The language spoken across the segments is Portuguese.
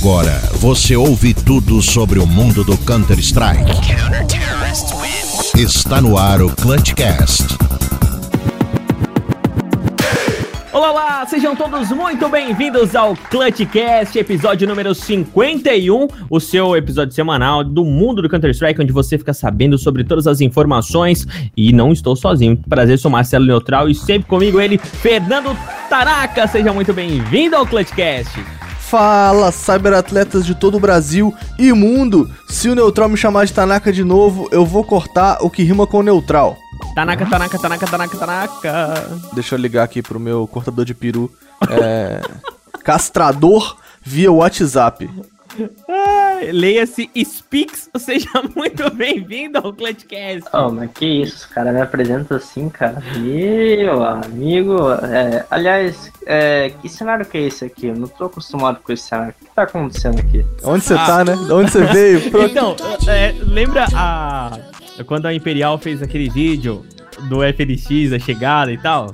Agora você ouve tudo sobre o mundo do Counter-Strike. Está no ar o Clutchcast. Olá, olá, sejam todos muito bem-vindos ao Clutchcast, episódio número 51, o seu episódio semanal do mundo do Counter-Strike, onde você fica sabendo sobre todas as informações. E não estou sozinho, prazer, sou Marcelo Neutral e sempre comigo ele, Fernando Taraca. Seja muito bem-vindo ao Clutchcast. Fala, cyberatletas de todo o Brasil e mundo! Se o Neutral me chamar de Tanaka de novo, eu vou cortar o que rima com Neutral. Tanaka, Tanaka, Tanaka, Tanaka, Tanaka. Deixa eu ligar aqui pro meu cortador de peru. É... Castrador via WhatsApp. Leia-se Speaks, seja muito bem-vindo ao Clutchcast. Oh, mas que isso, cara, me apresenta assim, cara. Meu amigo, é, aliás, é, que cenário que é esse aqui? Eu não tô acostumado com esse cenário. O que tá acontecendo aqui? Onde você ah. tá, né? De onde você veio? Pronto. Então, é, lembra a quando a Imperial fez aquele vídeo do FNX, a chegada e tal?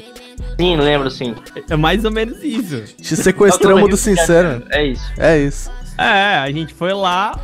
Sim, lembro sim. É mais ou menos isso. Te sequestramos do sincero. É isso. É isso. É, a gente foi lá,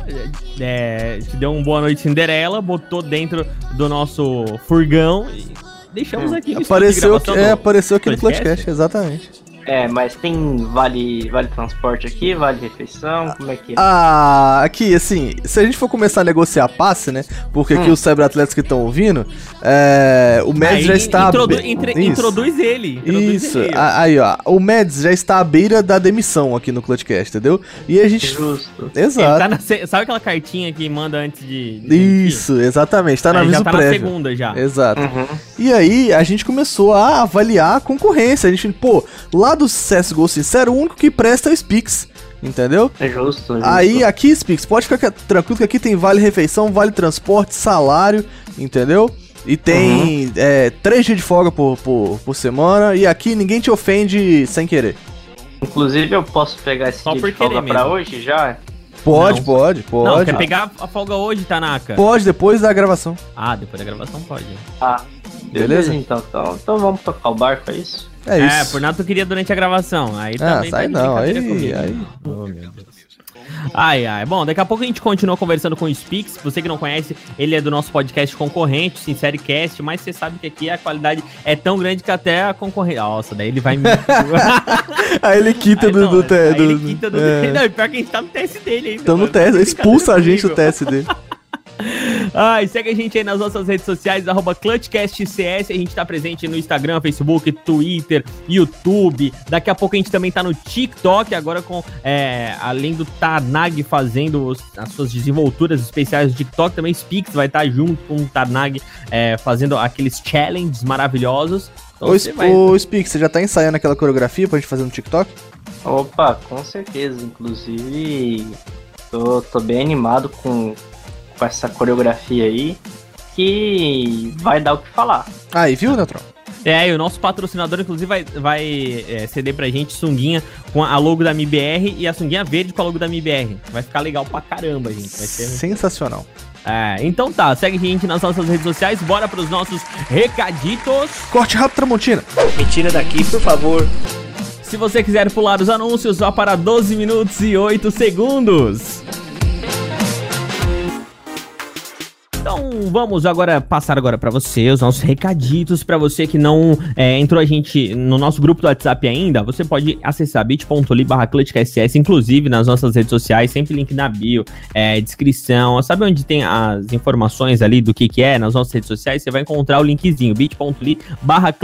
é, te deu um boa noite Cinderela, botou dentro do nosso furgão e deixamos hum. aqui. Apareceu, é, apareceu aqui no podcast, exatamente. É, mas tem vale, vale transporte aqui, vale refeição, como é que é? Ah, aqui, assim, se a gente for começar a negociar passe, né? Porque hum. aqui os cyberatletas que estão ouvindo, é, o Mads já está... Introdu entre, introduz ele. Introduz Isso, ele. aí ó, o Mads já está à beira da demissão aqui no Clutchcast, entendeu? E a gente... Justo. Exato. Tá na, sabe aquela cartinha que manda antes de... de Isso, exatamente, tá na aviso já tá prévio. na segunda já. Exato. Uhum. E aí a gente começou a avaliar a concorrência, a gente, pô, lá do CSGO Sincero, o único que presta é o Spix. Entendeu? É justo, é justo. Aí, aqui, Spix, pode ficar tranquilo que aqui tem vale refeição, vale transporte, salário, entendeu? E tem uhum. é, três dias de folga por, por, por semana. E aqui ninguém te ofende sem querer. Inclusive, eu posso pegar esse Só dia de folga pra hoje já? Pode, não. pode, pode. Não, quer pegar a folga hoje, Tanaka? Pode, depois da gravação. Ah, depois da gravação pode. Ah, beleza? beleza então, então, então vamos tocar o barco, é isso? É, é isso. É, por nada tu queria durante a gravação. Aí ah, também sai não, aí, aí... Oh, meu Deus. Ai, ai. Bom, daqui a pouco a gente continua conversando com o Spix. Você que não conhece, ele é do nosso podcast concorrente, Sincericast, mas você sabe que aqui a qualidade é tão grande que até a concorrência. Nossa, daí ele vai me. aí ele quita aí, do, não, do, do, Ele quita do. É. Não, pior que a gente tá no teste dele ainda. Então no teste, expulsa a gente do teste dele. Ah, e segue a gente aí nas nossas redes sociais, arroba ClutchCastCS. A gente tá presente no Instagram, Facebook, Twitter, YouTube. Daqui a pouco a gente também tá no TikTok, agora com, é, além do Tarnag fazendo os, as suas desenvolturas especiais do TikTok, também Spix vai estar tá junto com o Tarnag é, fazendo aqueles challenges maravilhosos. Então, ô, vai... ô Spix, você já tá ensaiando aquela coreografia pra gente fazer no TikTok? Opa, com certeza. Inclusive, tô, tô bem animado com com essa coreografia aí que vai dar o que falar. Aí, viu, Neutron? É, e o nosso patrocinador, inclusive, vai, vai é, ceder pra gente sunguinha com a logo da MIBR e a sunguinha verde com a logo da MIBR. Vai ficar legal pra caramba, gente. Vai ser... Sensacional. É, então tá, segue a gente nas nossas redes sociais, bora pros nossos recaditos. Corte rápido, Tramontina. Me tira daqui, por favor. Se você quiser pular os anúncios, vá para 12 minutos e 8 segundos. Então vamos agora passar agora para você os nossos recaditos para você que não é, entrou a gente no nosso grupo do WhatsApp ainda. Você pode acessar bit.ly barra inclusive nas nossas redes sociais, sempre link na bio, é, descrição. Sabe onde tem as informações ali do que que é nas nossas redes sociais? Você vai encontrar o linkzinho bit.ly barra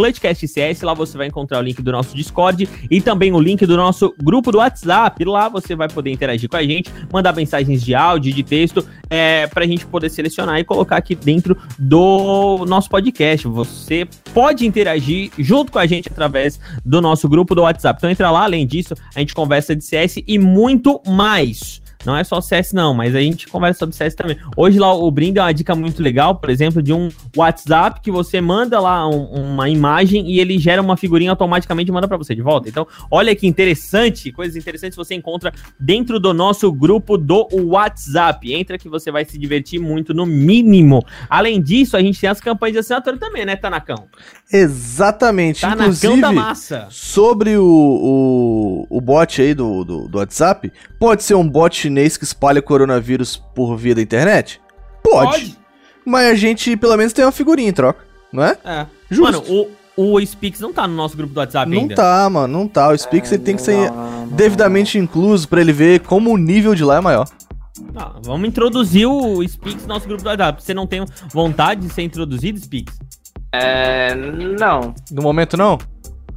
Lá você vai encontrar o link do nosso Discord e também o link do nosso grupo do WhatsApp. Lá você vai poder interagir com a gente, mandar mensagens de áudio, de texto, é, para a gente poder selecionar e colocar aqui dentro do nosso podcast. Você pode interagir junto com a gente através do nosso grupo do WhatsApp. Então entra lá, além disso, a gente conversa de CS e muito mais. Não é só CS, não, mas a gente conversa sobre CS também. Hoje lá o Brim deu uma dica muito legal, por exemplo, de um WhatsApp que você manda lá um- uma imagem e ele gera uma figurinha automaticamente e manda pra você de volta. Então, olha que interessante, coisas interessantes você encontra dentro do nosso grupo do WhatsApp. Entra que você vai se divertir muito, no mínimo. Além disso, a gente tem as campanhas de assinatura também, né, Tanacão? Exatamente. Tanacão Inclusive, da massa. sobre o, o, o bot aí do, do, do WhatsApp, pode ser um bot chinês que espalha coronavírus por via da internet? Pode. Mas a gente, pelo menos, tem uma figurinha em troca, não é? É. Justo. Mano, o, o Spix não tá no nosso grupo do WhatsApp Não ainda. tá, mano, não tá. O Spix ele tem que ser Não, não, não. devidamente incluso pra ele ver como o nível de lá é maior. Ah, vamos introduzir o Spix no nosso grupo do WhatsApp. Você não tem vontade de ser introduzido, Spix? É, não. No momento, não?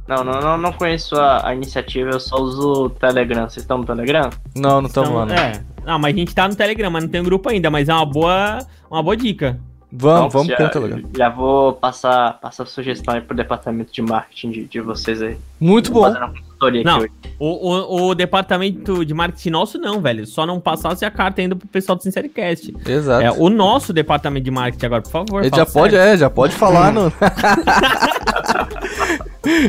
Não, não, não, não conheço a, a iniciativa, eu só uso o Telegram. Vocês estão no Telegram? Não, não estamos Então, lá, não. É. Não, mas a gente tá no Telegram, mas não tem um grupo ainda, mas é uma boa, uma boa dica. Vamos, Então, vamos já, pro Telegram. Já vou passar, passar a sugestão aí pro departamento de marketing de, de vocês aí. Muito bom. Fazendo uma consultoria Não. aqui hoje. O, o, o departamento de marketing nosso não, velho. Só não passasse a carta ainda pro pessoal do Sincericast. Exato. É, o nosso departamento de marketing agora, por favor. Ele já pode, sério. é, já pode falar no.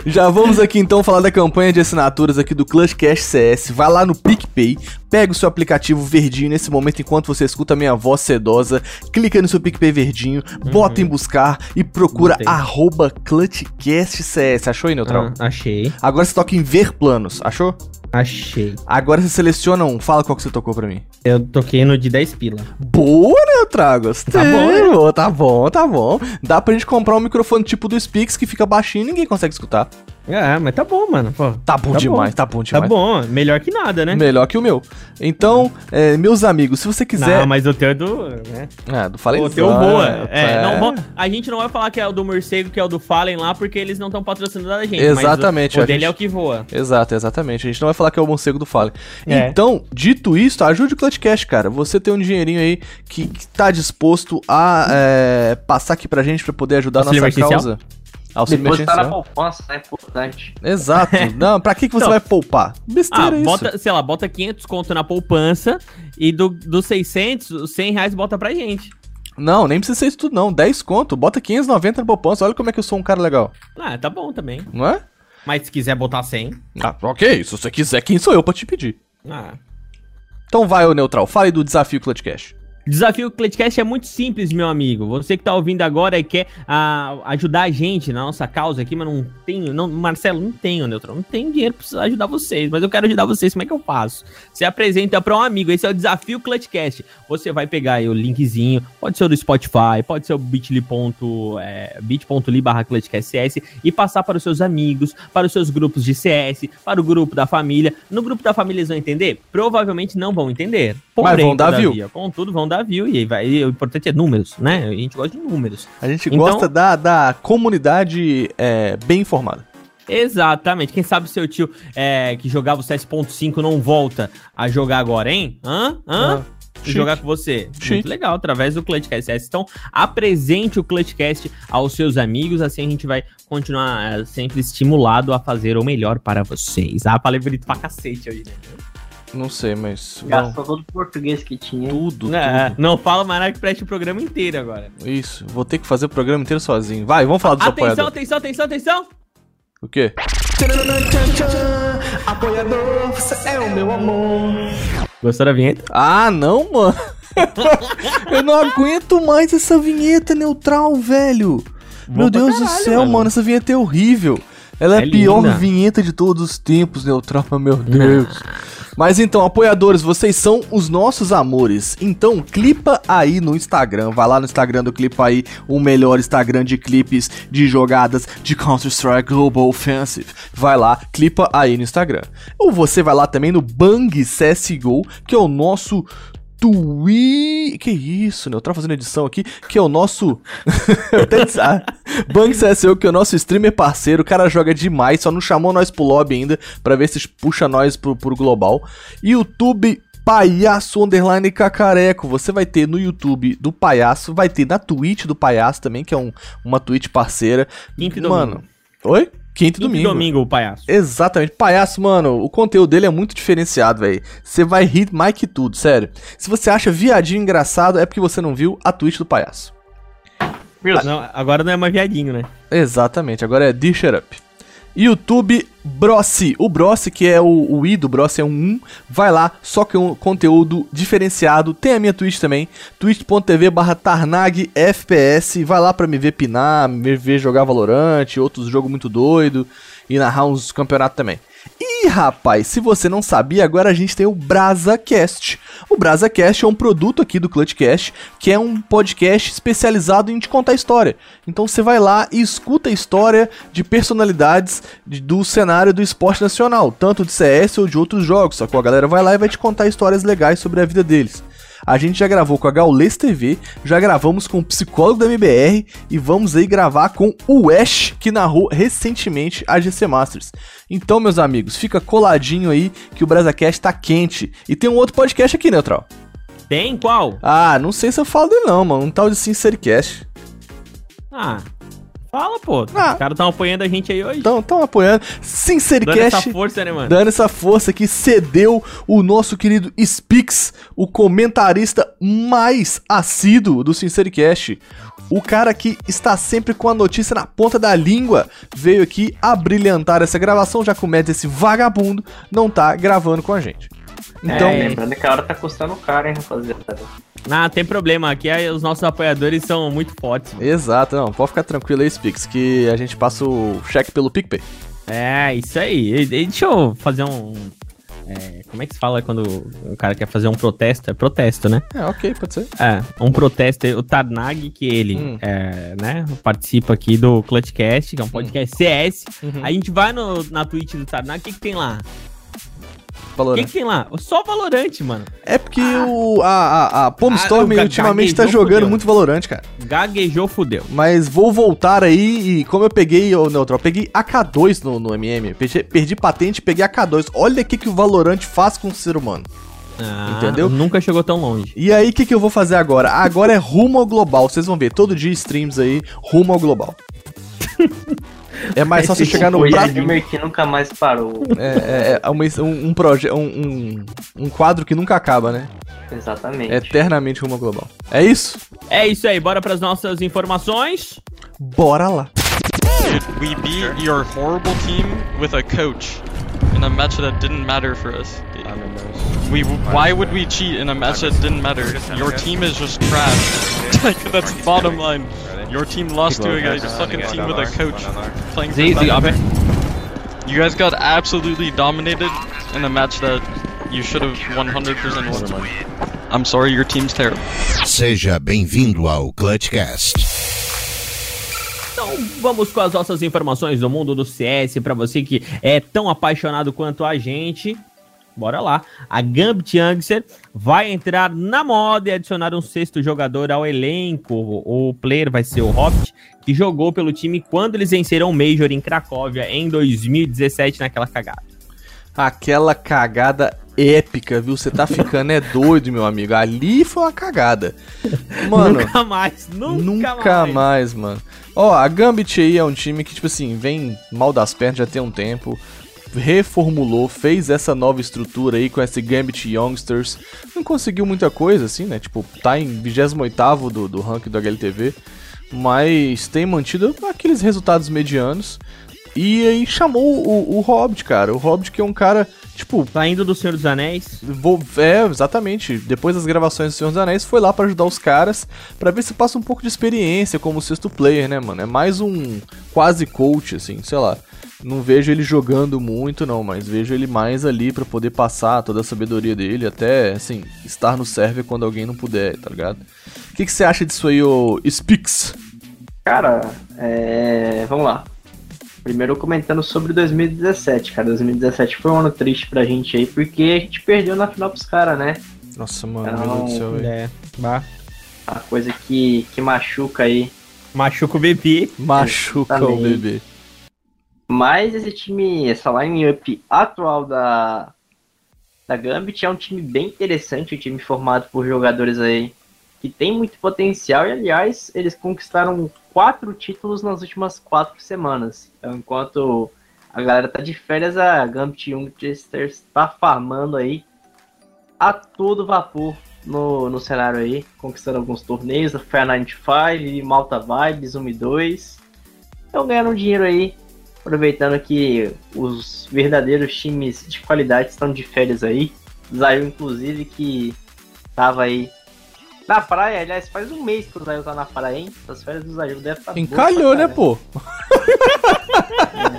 já vamos aqui então falar da campanha de assinaturas aqui do Clutch Cash CS. Vai lá no PicPay, pega o seu aplicativo verdinho nesse momento enquanto você escuta a minha voz sedosa, clica no seu PicPay verdinho, bota em buscar e procura Botei. arroba ClutchCastCS. Achou aí, Neutral? Ah, achei, Agora você toca em ver planos, achou? Achei. Agora você seleciona um, fala qual que você tocou pra mim. Eu toquei no de 10 pila. Boa, Neutral, gostei. Tá bom, né? tá bom, tá bom. Dá pra gente comprar um microfone tipo do Spix que fica baixinho e ninguém consegue escutar. É, mas tá bom, mano. Pô, Tá bom Tá demais, bom. tá bom tá demais. bom. Melhor que nada, né? Melhor que o meu. Então, é, meus amigos, se você quiser. Não, mas o teu é do. Né? Ah, do Fallen O teu boa. É, é. Não, vão- a gente não vai falar que é o do morcego, que é o do Fallen lá, porque eles não estão patrocinando a gente. Exatamente, o, o dele gente- é o que voa. Exato, exatamente. A gente não vai falar que é o morcego do Fallen. É. Então, dito isso, ajude o Clutchcast, cara. Você tem um dinheirinho aí que, que tá disposto a é, passar aqui pra gente pra poder ajudar a nossa causa. Auxílio Depois tá na poupança, né? Importante. Exato. Não, pra que, que você Então- vai poupar? Ah, Besteira isso. bota, sei lá, bota 500 conto na poupança e do, dos 600, os 100 reais bota pra gente. Não, nem precisa ser isso tudo não. 10 conto, bota 590 na poupança. Olha como é que eu sou um cara legal. Ah, tá bom também. Não é? Mas se quiser botar 100, Ah, ok. Se você quiser, quem sou eu pra te pedir? ah. Então vai, ô Neutral. Fale do desafio Clutchcast. Desafio Cletcast é muito simples, meu amigo. Você que tá ouvindo agora e quer ah, ajudar a gente na nossa causa aqui, mas não tenho, não, Marcelo, não tenho, Neutral, não tenho dinheiro pra ajudar vocês, mas eu quero ajudar vocês, como é que eu faço? Você apresenta pra um amigo, esse é o Desafio Clutchcast. Você vai pegar aí o linkzinho, pode ser o do Spotify, pode ser o bit.ly é, bit.ly barra e passar para os seus amigos, para os seus grupos de CS, para o grupo da família. No grupo da família eles vão entender? Provavelmente não vão entender. Mas vão dar view. todavia, Contudo, vão dar view e, aí vai, e o importante é números, né? A gente gosta de números. A gente Então- gosta da, da comunidade é, bem informada. Exatamente. Quem sabe seu tio é, que jogava o CS.5 não volta a jogar agora, hein? Hã? Hã? Ah, jogar com você. Chique. Muito legal, através do Clutchcast CS. Então, apresente o Clutchcast aos seus amigos, assim a gente vai continuar é, sempre estimulado a fazer o melhor para vocês. Ah, falei bonito pra cacete hoje, né? Não sei, mas. Gastou todo o português que tinha. tudo, É, tudo. não fala mais nada que preste o programa inteiro agora. Isso. Vou ter que fazer o programa inteiro sozinho. Vai, vamos falar dos Atenção, apoiadores. atenção, atenção, atenção! O quê? Apoiador, você é o meu amor. Gostou da vinheta? Ah, não, mano. Eu não aguento mais essa vinheta neutral, velho. Meu Deus do caralho, céu, mano. mano. essa vinheta é horrível. Ela é, É a pior linda. vinheta de todos os tempos, neutral, meu Deus. Mas então, apoiadores, vocês são os nossos amores. Então, clipa aí no Instagram. Vai lá no Instagram do Clipa aí, o melhor Instagram de clipes de jogadas de Counter-Strike Global Offensive. Vai lá, clipa aí no Instagram. Ou você vai lá também no Bang CSGO, que é o nosso Twi... Que isso, né? Eu tava fazendo edição aqui, que é o nosso... Eu até disse- ah, Bang CSGO, que é o nosso streamer parceiro, o cara joga demais, só não chamou nós pro lobby ainda, pra ver se puxa nós pro, pro global. YouTube Palhaço Underline Cacareco, você vai ter no YouTube do Palhaço, vai ter na Twitch do Palhaço também, que é um, uma Twitch parceira. Domingo. Mano, oi? E Domingo, domingo. domingo o palhaço. Exatamente. Palhaço, mano, o conteúdo dele é muito diferenciado, velho. Você vai rir mais que tudo, sério. Se você acha viadinho engraçado, é porque você não viu a Twitch do palhaço. Não, agora não é mais viadinho, né? Exatamente, agora é Dish It Up. YouTube Brossi. O Brossi, que é o, o I do Brossi, é um 1. Vai lá, só que é um conteúdo diferenciado. Tem a minha Twitch também, twitch.tv barra Tarnag FPS. Vai lá pra me ver pinar, me ver jogar Valorant, outros jogos muito doido e narrar uns campeonatos também. E rapaz, se você não sabia, agora a gente tem o BrasaCast. O BrasaCast é um produto aqui do ClutchCast, que é um podcast especializado em te contar história. Então você vai lá e escuta a história de personalidades de- do cenário do esporte nacional, tanto de CS ou de outros jogos. Só que a galera vai lá e vai te contar histórias legais sobre a vida deles. A gente já gravou com a Gaules TV, já gravamos com o psicólogo da MBR e vamos aí gravar com o Ash, que narrou recentemente a GC Masters. Então, meus amigos, fica coladinho aí que o BrasaCast tá quente. E tem um outro podcast aqui, Neutral. Tem qual? Ah, não sei se eu falo dele não, mano. Um tal de Sincericast. Ah, fala, pô. Ah. Os caras estão apoiando a gente aí hoje. Então, tão apoiando. Dando essa Sincericast. força, né, mano? Dando essa força que cedeu o nosso querido Spix, o comentarista mais assíduo do Sincericast. O cara que está sempre com a notícia na ponta da língua veio aqui abrilhantar essa gravação, já que o Mads, esse vagabundo, não tá gravando com a gente. Então, É, lembrando que a hora tá custando caro, hein, rapaziada. Não, tem problema. Aqui é- os nossos apoiadores são muito fortes. mano. exato, não, pode ficar tranquilo aí, Spix, que a gente passa o cheque pelo PicPay. É, isso aí. E- Deixa eu fazer um. é, como é que se fala quando o cara quer fazer um protesto? É protesto, né? É, ok, pode ser. É, um protesto. O Tarnag, que ele Hum. é, né, participa aqui do Clutchcast, que é um podcast CS. Uhum. A gente vai no, na Twitch do Tarnag, o que, que tem lá? O Valorant. que, que tem lá? Só Valorante, mano. É porque o, a, a, a Palm Ah, Storm o ga- ultimamente tá jogando fudeu. muito Valorant, cara. Gaguejou, fudeu. Mas vou voltar aí e como eu peguei, ô Neutral, peguei AK2 no, no MM, perdi, perdi patente peguei AK2. Olha o que, que o Valorant faz com o ser humano. Ah, Entendeu? Nunca chegou tão longe. E aí, o que, que eu vou fazer agora? Agora é rumo ao global. Vocês vão ver, todo dia streams aí, rumo ao global. É mais fácil chegar no prato. Edmer que nunca mais parou. É, é, é uma- um, um, proje um, um, um quadro que nunca acaba, né? Exatamente. Eternamente rumo ao global. É isso? É isso aí, bora pras nossas informações. Bora lá. Dude, we beat your horrible team with a coach in a match that didn't matter for us. We why would we cheat in a match that didn't matter? Your team is just trash. that's bottom line. Your team lost to a guy, fucking team with a coach playing. for nothing. You guys got absolutely dominated in a match that you should have 100% won. I'm sorry, your team's terrible. Seja bem-vindo ao Clutchcast. Então vamos com as nossas informações do mundo do CS pra você que é tão apaixonado quanto a gente. Bora lá. A Gambit Youngster vai entrar na moda e adicionar um sexto jogador ao elenco. O player vai ser o Hobbit, que jogou pelo time quando eles venceram o Major em Cracóvia em 2017 naquela cagada. Aquela cagada épica, viu? Você tá ficando é doido, meu amigo. Ali foi uma cagada. Mano, nunca mais, nunca, nunca mais. mais, mano. Ó, a Gambit aí é um time que, tipo assim, vem mal das pernas já tem um tempo. Reformulou, fez essa nova estrutura aí com esse Gambit Youngsters. Não conseguiu muita coisa, assim, né? Tipo, tá em 28 do, do ranking do HLTV. Mas tem mantido aqueles resultados medianos. E aí chamou o, o Hobbit, cara. O Hobbit que é um cara, tipo, Saindo do Senhor dos Anéis. Vou, é, exatamente. Depois das gravações do Senhor dos Anéis, foi lá pra ajudar os caras, pra ver se passa um pouco de experiência como sexto player, né, mano? É mais um quase coach, assim, sei lá. Não vejo ele jogando muito, não, mas vejo ele mais ali pra poder passar toda a sabedoria dele, até, assim, estar no server quando alguém não puder, tá ligado? O que que você acha disso aí, ô Spix? Cara, é... vamos lá. Primeiro comentando sobre 2017, cara. 2017 foi um ano triste pra gente aí, porque a gente perdeu na final pros caras, né? Nossa, mano, Não, meu Deus do céu, velho. É, bah. A coisa que, que machuca aí. Machuca o bebê. Machuca o bebê. Mas esse time, essa line-up atual da, da Gambit é um time bem interessante, um time formado por jogadores aí que tem muito potencial e, aliás, eles conquistaram quatro títulos nas últimas quatro semanas. Então, enquanto a galera tá de férias, a Gambit Youngsters está farmando aí a todo vapor no, no cenário aí, conquistando alguns torneios, a Fair 95, Malta Vibes 1 e 2. Então ganhando dinheiro aí, aproveitando que os verdadeiros times de qualidade estão de férias aí. Zayu, inclusive, que tava aí na praia, aliás, faz um mês que o Zayu tá na praia, hein? As férias do Zayu devem estar Encalhou, né, pô?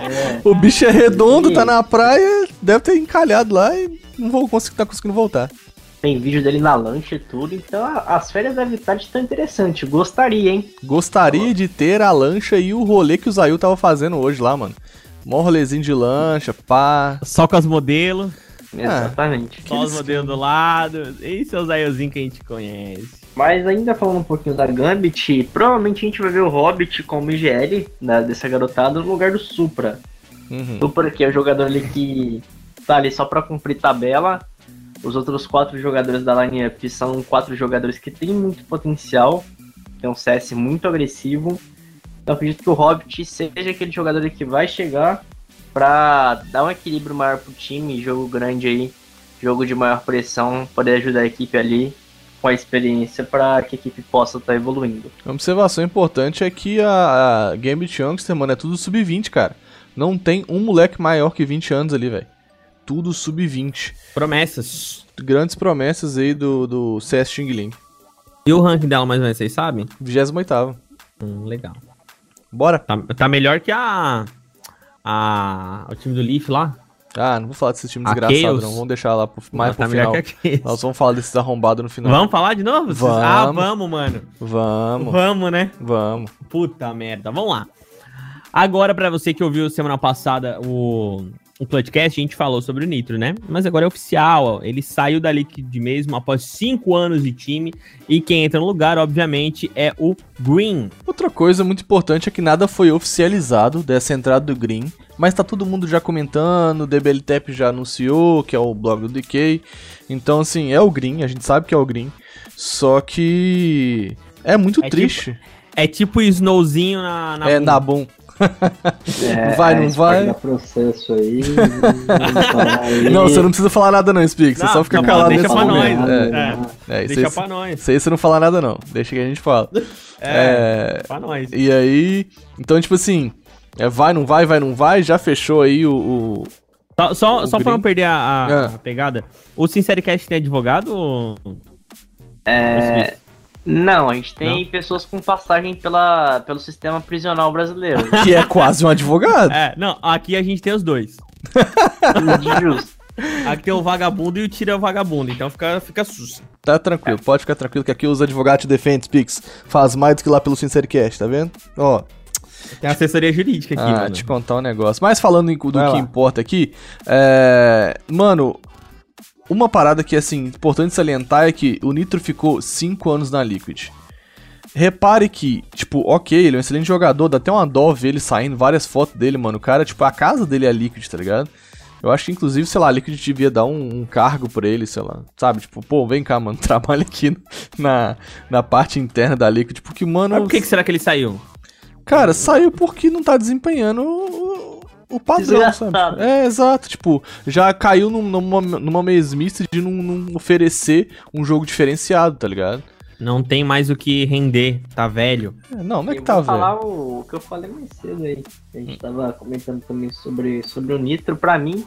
É. O bicho é redondo, tá na praia, deve ter encalhado lá e não vou conseguir, tá conseguindo voltar. Tem vídeo dele na lancha e tudo, então a- as férias devem estar de tão interessante. Gostaria, hein? Gostaria de ter a lancha e o rolê que o Zayu tava fazendo hoje lá, mano. Mó rolezinho de lancha, pá. Só com as modelos, Exatamente. só os modelos do lado. Esse é o Zayozinho que a gente conhece. Mas ainda falando um pouquinho da Gambit, provavelmente a gente vai ver o Hobbit como IGL da, dessa garotada no lugar do Supra. Uhum. Supra que é o jogador ali que tá ali só pra cumprir tabela. Os outros quatro jogadores da lineup são quatro jogadores que têm muito potencial. Tem um CS muito agressivo. Então acredito que o Hobbit seja aquele jogador que vai chegar pra dar um equilíbrio maior pro time, jogo grande aí, jogo de maior pressão, poder ajudar a equipe ali com a experiência para que a equipe possa estar evoluindo. Uma observação importante é que a, a Gambit Youngster, mano, é tudo sub-20, cara. Não tem um moleque maior que 20 anos ali, velho. Tudo sub-20. Promessas. Grandes promessas aí do, do CS Xing Ling. E o ranking dela, mais ou menos, vocês sabem? 28 Hum, legal. Bora? Tá, tá melhor que a, a. O time do Leaf lá? Ah, não vou falar desse time A desgraçado, Chaos? não. Vamos deixar lá pro, mais tá pro final. Nós vamos falar desses arrombados no final. Vamos falar de novo? Vocês- Vamos. Ah, vamos, mano. Vamos, Vamos, né? vamos. Puta merda. Vamos lá. Agora, pra você que ouviu semana passada o, o Clutchcast, a gente falou sobre o Nitro, né? Mas agora é oficial, ó. Ele saiu da Liquid mesmo após cinco anos de time. E quem entra no lugar, obviamente, é o Green. Outra coisa muito importante é que nada foi oficializado dessa entrada do Green, mas tá todo mundo já comentando, o DBLTEP já anunciou, que é o blog do DK. Então, assim, é o Green, a gente sabe que é o Green. Só que é muito É triste. É tipo Snowzinho na. na é, bunda. na bom. É, Vai, não vai? processo aí. aí. Não, você não precisa falar nada não, Speak, você Não, só fica não, calado deixa nesse pra momento. nós, É, né? é, isso Deixa aí, pra nós. isso aí você não fala nada não, deixa que a gente fala. É, É, pra nós. E aí, então tipo assim, é, vai, não vai, vai, não vai, já fechou aí o... o- Só, só, O só pra não perder a, a- a pegada, o Sincericast tem advogado ou... É, não, a gente tem pessoas com passagem pela, pelo sistema prisional brasileiro. que é quase um advogado. É, não, aqui a gente tem os dois. Justo. Aqui tem o vagabundo e o tira vagabundo, então fica, fica sus. Tá tranquilo, pode ficar tranquilo que aqui os advogados te defendem, Pix. Faz mais do que lá pelo Sincericast, tá vendo? Ó, Tem assessoria jurídica aqui, ah, mano. te contar um negócio. Mas falando em- do Vai que lá. importa aqui, é... Mano, uma parada que, assim, importante salientar é que o Nitro ficou 5 anos na Liquid. Repare que, tipo, ok, ele é um excelente jogador, dá até uma dó ver ele saindo, várias fotos dele, mano. O cara, tipo, a casa dele é Liquid, tá ligado? Eu acho que, inclusive, sei lá, a Liquid devia dar um, um cargo pra ele, sei lá. Sabe? Tipo, pô, vem cá, mano, trabalha aqui na, na parte interna da Liquid. Porque, mano. Mas por que, que será que ele saiu? Cara, saiu porque não tá desempenhando o, padrão, sabe? É, exato. Tipo, já caiu num- numa, numa mesmice de não, não oferecer um jogo diferenciado, tá ligado? Não tem mais o que render, tá velho. É, não, não é Eu que tá, vou velho. falar o, o que eu falei mais cedo aí. A gente tava comentando também sobre, sobre o Nitro. Pra mim,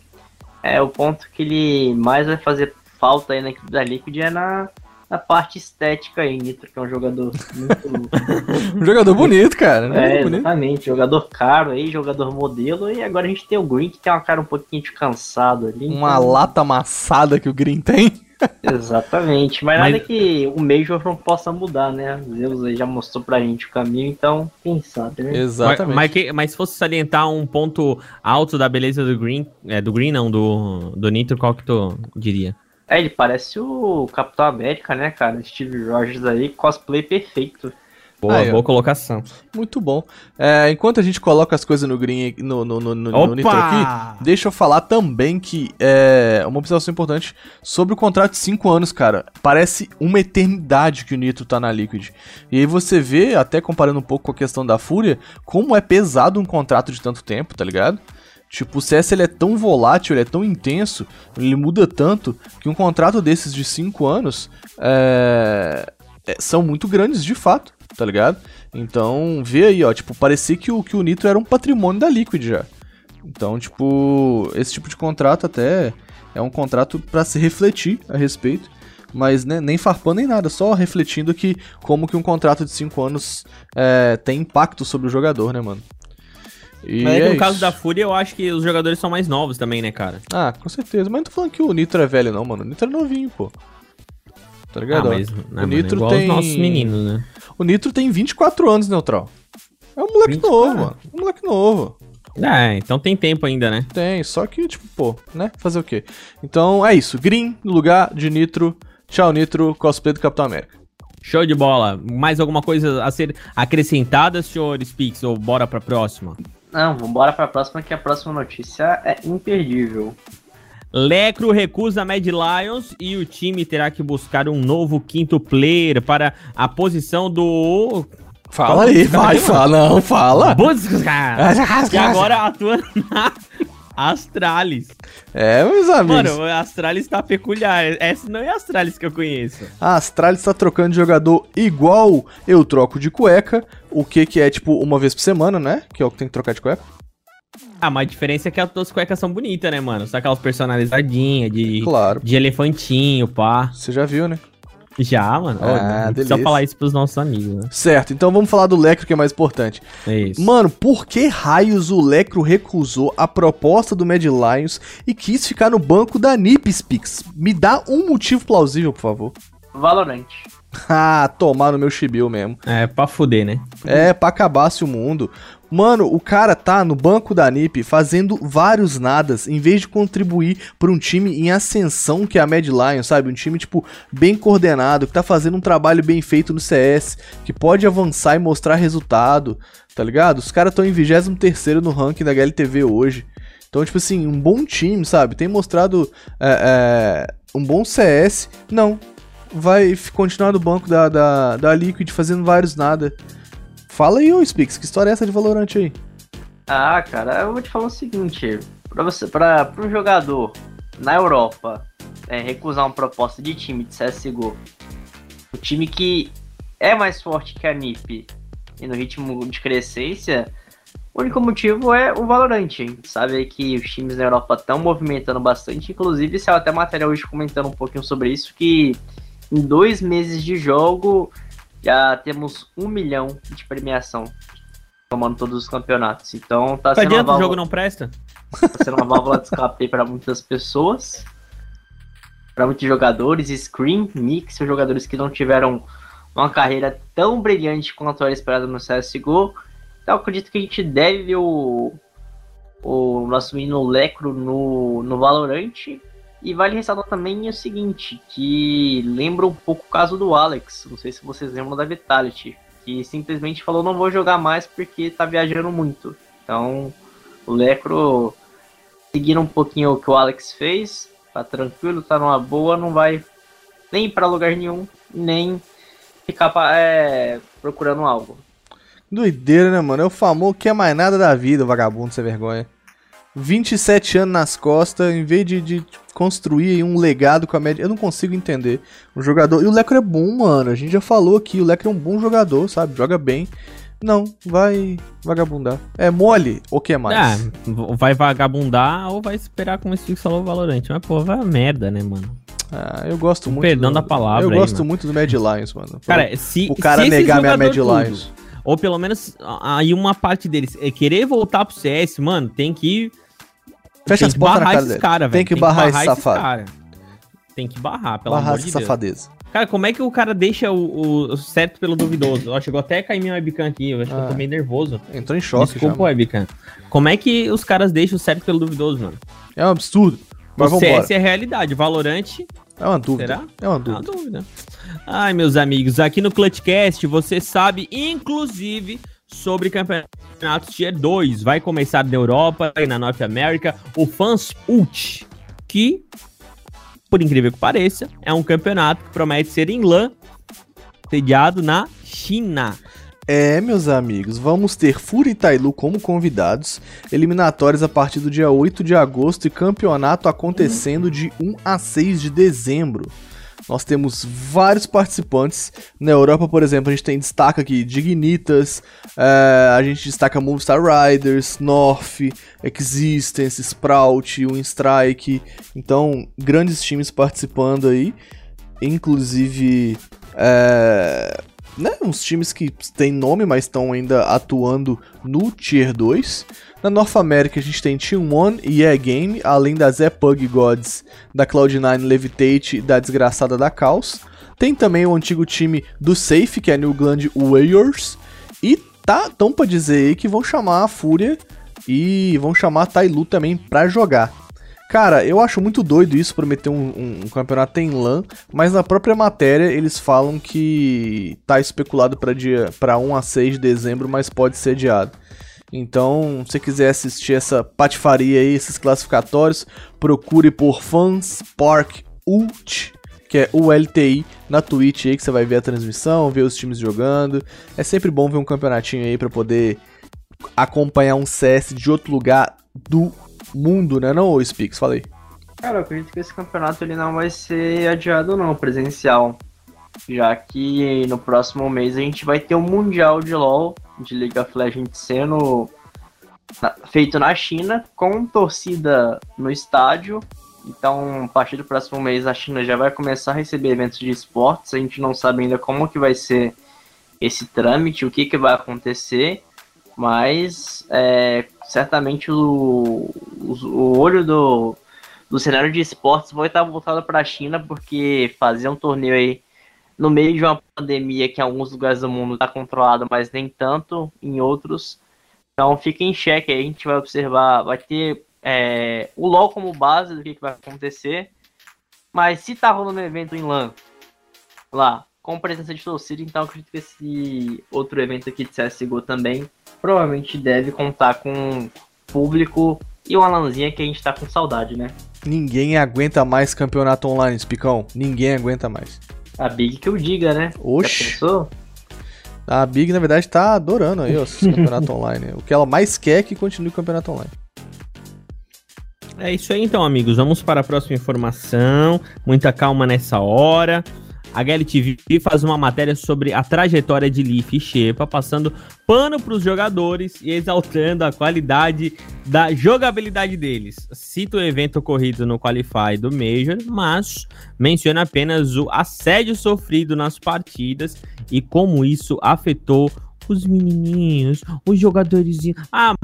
é o ponto que ele mais vai fazer falta aí na equipe da Liquid é na, na parte estética aí. Nitro, que é um jogador muito. Um jogador bonito, cara. Né? é, bonito. exatamente. Jogador caro aí, jogador modelo. E agora a gente tem o Green, que tem uma cara um pouquinho de cansado ali. Uma então- lata amassada que o Green tem. Exatamente, mas, Mas- nada que o Major não possa mudar, né? Deus aí já mostrou pra gente o caminho, então quem sabe, né? Exatamente. Mas, mas, que- mas se fosse salientar um ponto alto da beleza do Green, é, do Green não, do, do Nitro, qual que tu diria? É, ele parece o Capitão América, né, cara? Steve Rogers aí, cosplay perfeito. Boa, Aí, boa colocação. Muito bom. É, enquanto a gente coloca as coisas no green, no, no, no, no, no! Nitro aqui, deixa eu falar também que é uma observação importante sobre o contrato de 5 anos, cara. Parece uma eternidade que o Nitro tá na Liquid. E aí você vê, até comparando um pouco com a questão da Fúria, como é pesado um contrato de tanto tempo, tá ligado? Tipo, o CS ele é tão volátil, ele é tão intenso, ele muda tanto, que um contrato desses de 5 anos é, é, são muito grandes de fato, tá ligado? Então, vê aí, ó, tipo, parecia que o, que o Nitro era um patrimônio da Liquid já. Então, tipo, esse tipo de contrato até é um contrato pra se refletir a respeito, mas né, nem farpando nem nada, só refletindo que como que um contrato de 5 anos é, tem impacto sobre o jogador, né, mano? E Mas é que é no caso isso. da Fúria, eu acho que os jogadores são mais novos também, né, cara? Ah, com certeza. Mas não tô falando que o Nitro é velho, não, mano. O Nitro é novinho, pô. Tá ligado? ah, mas né, o mano, Nitro igual tem. os nossos meninos, né? O Nitro tem 24 anos, Neutral. É um moleque 24? novo, mano. Um moleque novo. É, então tem tempo ainda, né? Tem, só que, tipo, pô, né? Fazer o quê? Então é isso. Green no lugar de Nitro. Tchau, Nitro. Cosplay do Capitão América. Show de bola. Mais alguma coisa a ser acrescentada, senhor Spix? Ou bora pra próxima? Não, vambora pra próxima, que a próxima notícia é imperdível. Lecro recusa Mad Lions e o time terá que buscar um novo quinto player para a posição do. Fala aí, vai, fala. Não, fala. Busca! Que agora atua na Astralis. É, meus amigos. Mano, a Astralis tá peculiar. Essa não é a Astralis que eu conheço. A Astralis tá trocando de jogador igual eu troco de cueca. O que que é, tipo, uma vez por semana, né? Que é o que tem que trocar de cueca. Ah, mas a diferença é que as tuas cuecas são bonitas, né, mano? Só aquelas personalizadinhas de, Claro. de elefantinho, pá. Você já viu, né? Já, mano. Ah, precisa delícia. falar isso pros nossos amigos, né? Certo, então vamos falar do Lecro, que é mais importante. É isso. Mano, por que raios o Lecro recusou a proposta do Mad Lions e quis ficar no banco da Nipspix? Me dá um motivo plausível, por favor. Valorant. Ah, tomar no meu chibiu mesmo. É pra fuder, né? É, pra acabar-se o mundo. Mano, o cara tá no banco da NIP fazendo vários nadas, em vez de contribuir pra um time em ascensão que é a Mad Lions, sabe? Um time, tipo, bem coordenado, que tá fazendo um trabalho bem feito no CS, que pode avançar e mostrar resultado, tá ligado? Os caras estão em 23 no ranking da HLTV hoje. Então, tipo assim, um bom time, sabe? Tem mostrado é, é, um bom CS. Não. Vai continuar no banco da, da, da Liquid fazendo vários nada. Fala aí, ô Spix, que história é essa de Valorant aí? Ah, cara, eu vou te falar o seguinte, para você, para um jogador na Europa é, recusar uma proposta de time de CS:GO, o time que é mais forte que a NiP e no ritmo de crescência, o único motivo é o Valorant. A gente sabe que os times na Europa estão movimentando bastante, inclusive saiu até matéria hoje comentando um pouquinho sobre isso, que em dois meses de jogo já temos um milhão de premiação tomando todos os campeonatos. Então tá Não sendo, uma adianta o válvula, jogo não presta? tá sendo uma válvula de escape para muitas pessoas, para muitos jogadores. Scream, Mix, jogadores que não tiveram uma carreira tão brilhante quanto era esperado no CSGO. Então eu acredito que a gente deve ver o, o nosso menino Lecro no, no Valorant. E vale ressaltar também o seguinte, que lembra um pouco o caso do Alex. Não sei se vocês lembram da Vitality. Que simplesmente falou, não vou jogar mais porque tá viajando muito. Então, o Lecro, seguindo um pouquinho o que o Alex fez, tá tranquilo, tá numa boa, não vai nem pra lugar nenhum, nem ficar é, procurando algo. Doideira, né, mano? É o famoso que é mais nada da vida, vagabundo, sem vergonha. 27 anos nas costas, em vez de, de construir aí um legado com a média. Eu não consigo entender. Um jogador. E o Lecro é bom, mano. A gente já falou aqui. O Lecro é um bom jogador, sabe? Joga bem. Não, vai vagabundar. É mole ou que é mais? Ah, vai vagabundar ou vai esperar como esse Fix falou o Valorant. Mas, pô, vai merda, né, mano? Ah, eu gosto muito. Perdão da palavra Eu aí, gosto mano. muito do Mad Lions, mano. Cara, se o cara se negar minha Mad tudo, Lions. Ou pelo menos aí uma parte deles é querer voltar pro CS, mano, tem que Fecha tem as portas na barrar cara esses dele. caras, Tem velho. que barrar esse safado. cara. Tem que barrar, pelo Barrar amor de Deus. safadeza. Cara, como é que o cara deixa o, o certo pelo duvidoso? Ó, chegou até a cair minha webcam aqui, eu acho que eu Ah. tô meio nervoso. Entrou em choque Desculpa, já. mano. webcam. Como é que os caras deixam o certo pelo duvidoso, mano? É um absurdo. Mas o vambora. CS é realidade, Valorant É uma dúvida. Será? É uma é uma dúvida. dúvida. Ai, meus amigos, aqui no Clutchcast você sabe, inclusive, sobre campeonatos Tier 2. Vai começar na Europa e na Norte América o Fans Ult, que, por incrível que pareça, é um campeonato que promete ser em LAN, sediado na China. É, meus amigos, vamos ter Fúria e Tailu como convidados, eliminatórias a partir do dia 8 de agosto e campeonato acontecendo de 1 a 6 de dezembro. Nós temos vários participantes. Na Europa, por exemplo, a gente tem destaca aqui Dignitas, é, a gente destaca Movistar Riders, North, Existence, Sprout, Winstrike. Então, grandes times participando aí. Inclusive, é, né, uns times que têm nome, mas estão ainda atuando no Tier 2. Na North America a gente tem Team One e Yeah Game, além da Zepug Gods, da Cloud9 Levitate e da desgraçada da Caos. Tem também o antigo time do Safe, que é New Gland Warriors. E tá tão pra dizer aí que vão chamar a Fúria e vão chamar a Tailu também pra jogar. Cara, eu acho muito doido isso prometer um, um, um, campeonato em LAN, mas na própria matéria eles falam que tá especulado para dia para 1 a 6 de dezembro, mas pode ser adiado. Então, se você quiser assistir essa patifaria aí, esses classificatórios, procure por Fans Park Ult, que é ULTI, na Twitch aí que você vai ver a transmissão, ver os times jogando. É sempre bom ver um campeonatinho aí para poder acompanhar um CS de outro lugar do mundo, né, não, Spix? Falei. Cara, eu acredito que esse campeonato ele não vai ser adiado não, presencial. Já que no próximo mês a gente vai ter o um Mundial de LoL, de League of Legends sendo feito na China, com torcida no estádio. Então, a partir do próximo mês a China já vai começar a receber eventos de esportes. A gente não sabe ainda como que vai ser esse trâmite, o que, que vai acontecer mas é, certamente o, o, olho do, do cenário de esportes vai estar voltado para a China, porque fazer um torneio aí no meio de uma pandemia que em alguns lugares do mundo está controlada, mas nem tanto em outros. Então fica em xeque aí, a gente vai observar, vai ter é, o LoL como base do que, que vai acontecer. Mas se tá rolando um evento em LAN lá, com presença de torcida, então acredito que esse outro evento aqui de CSGO também provavelmente deve contar com público e uma lanzinha que a gente tá com saudade, né? Ninguém aguenta mais campeonato online, Spicão. Ninguém aguenta mais. A Big que eu diga, né? Oxi. A Big, na verdade, tá adorando aí, ó, esse campeonato online. O que ela mais quer é que continue o campeonato online. É isso aí então, amigos. Vamos para a próxima informação. Muita calma nessa hora. A GLTV faz uma matéria sobre a trajetória de Leaf e Shepa, passando pano para os jogadores e exaltando a qualidade da jogabilidade deles. Cita o evento ocorrido no Qualify do Major, mas menciona apenas o assédio sofrido nas partidas e como isso afetou os menininhos, os jogadores. Ah,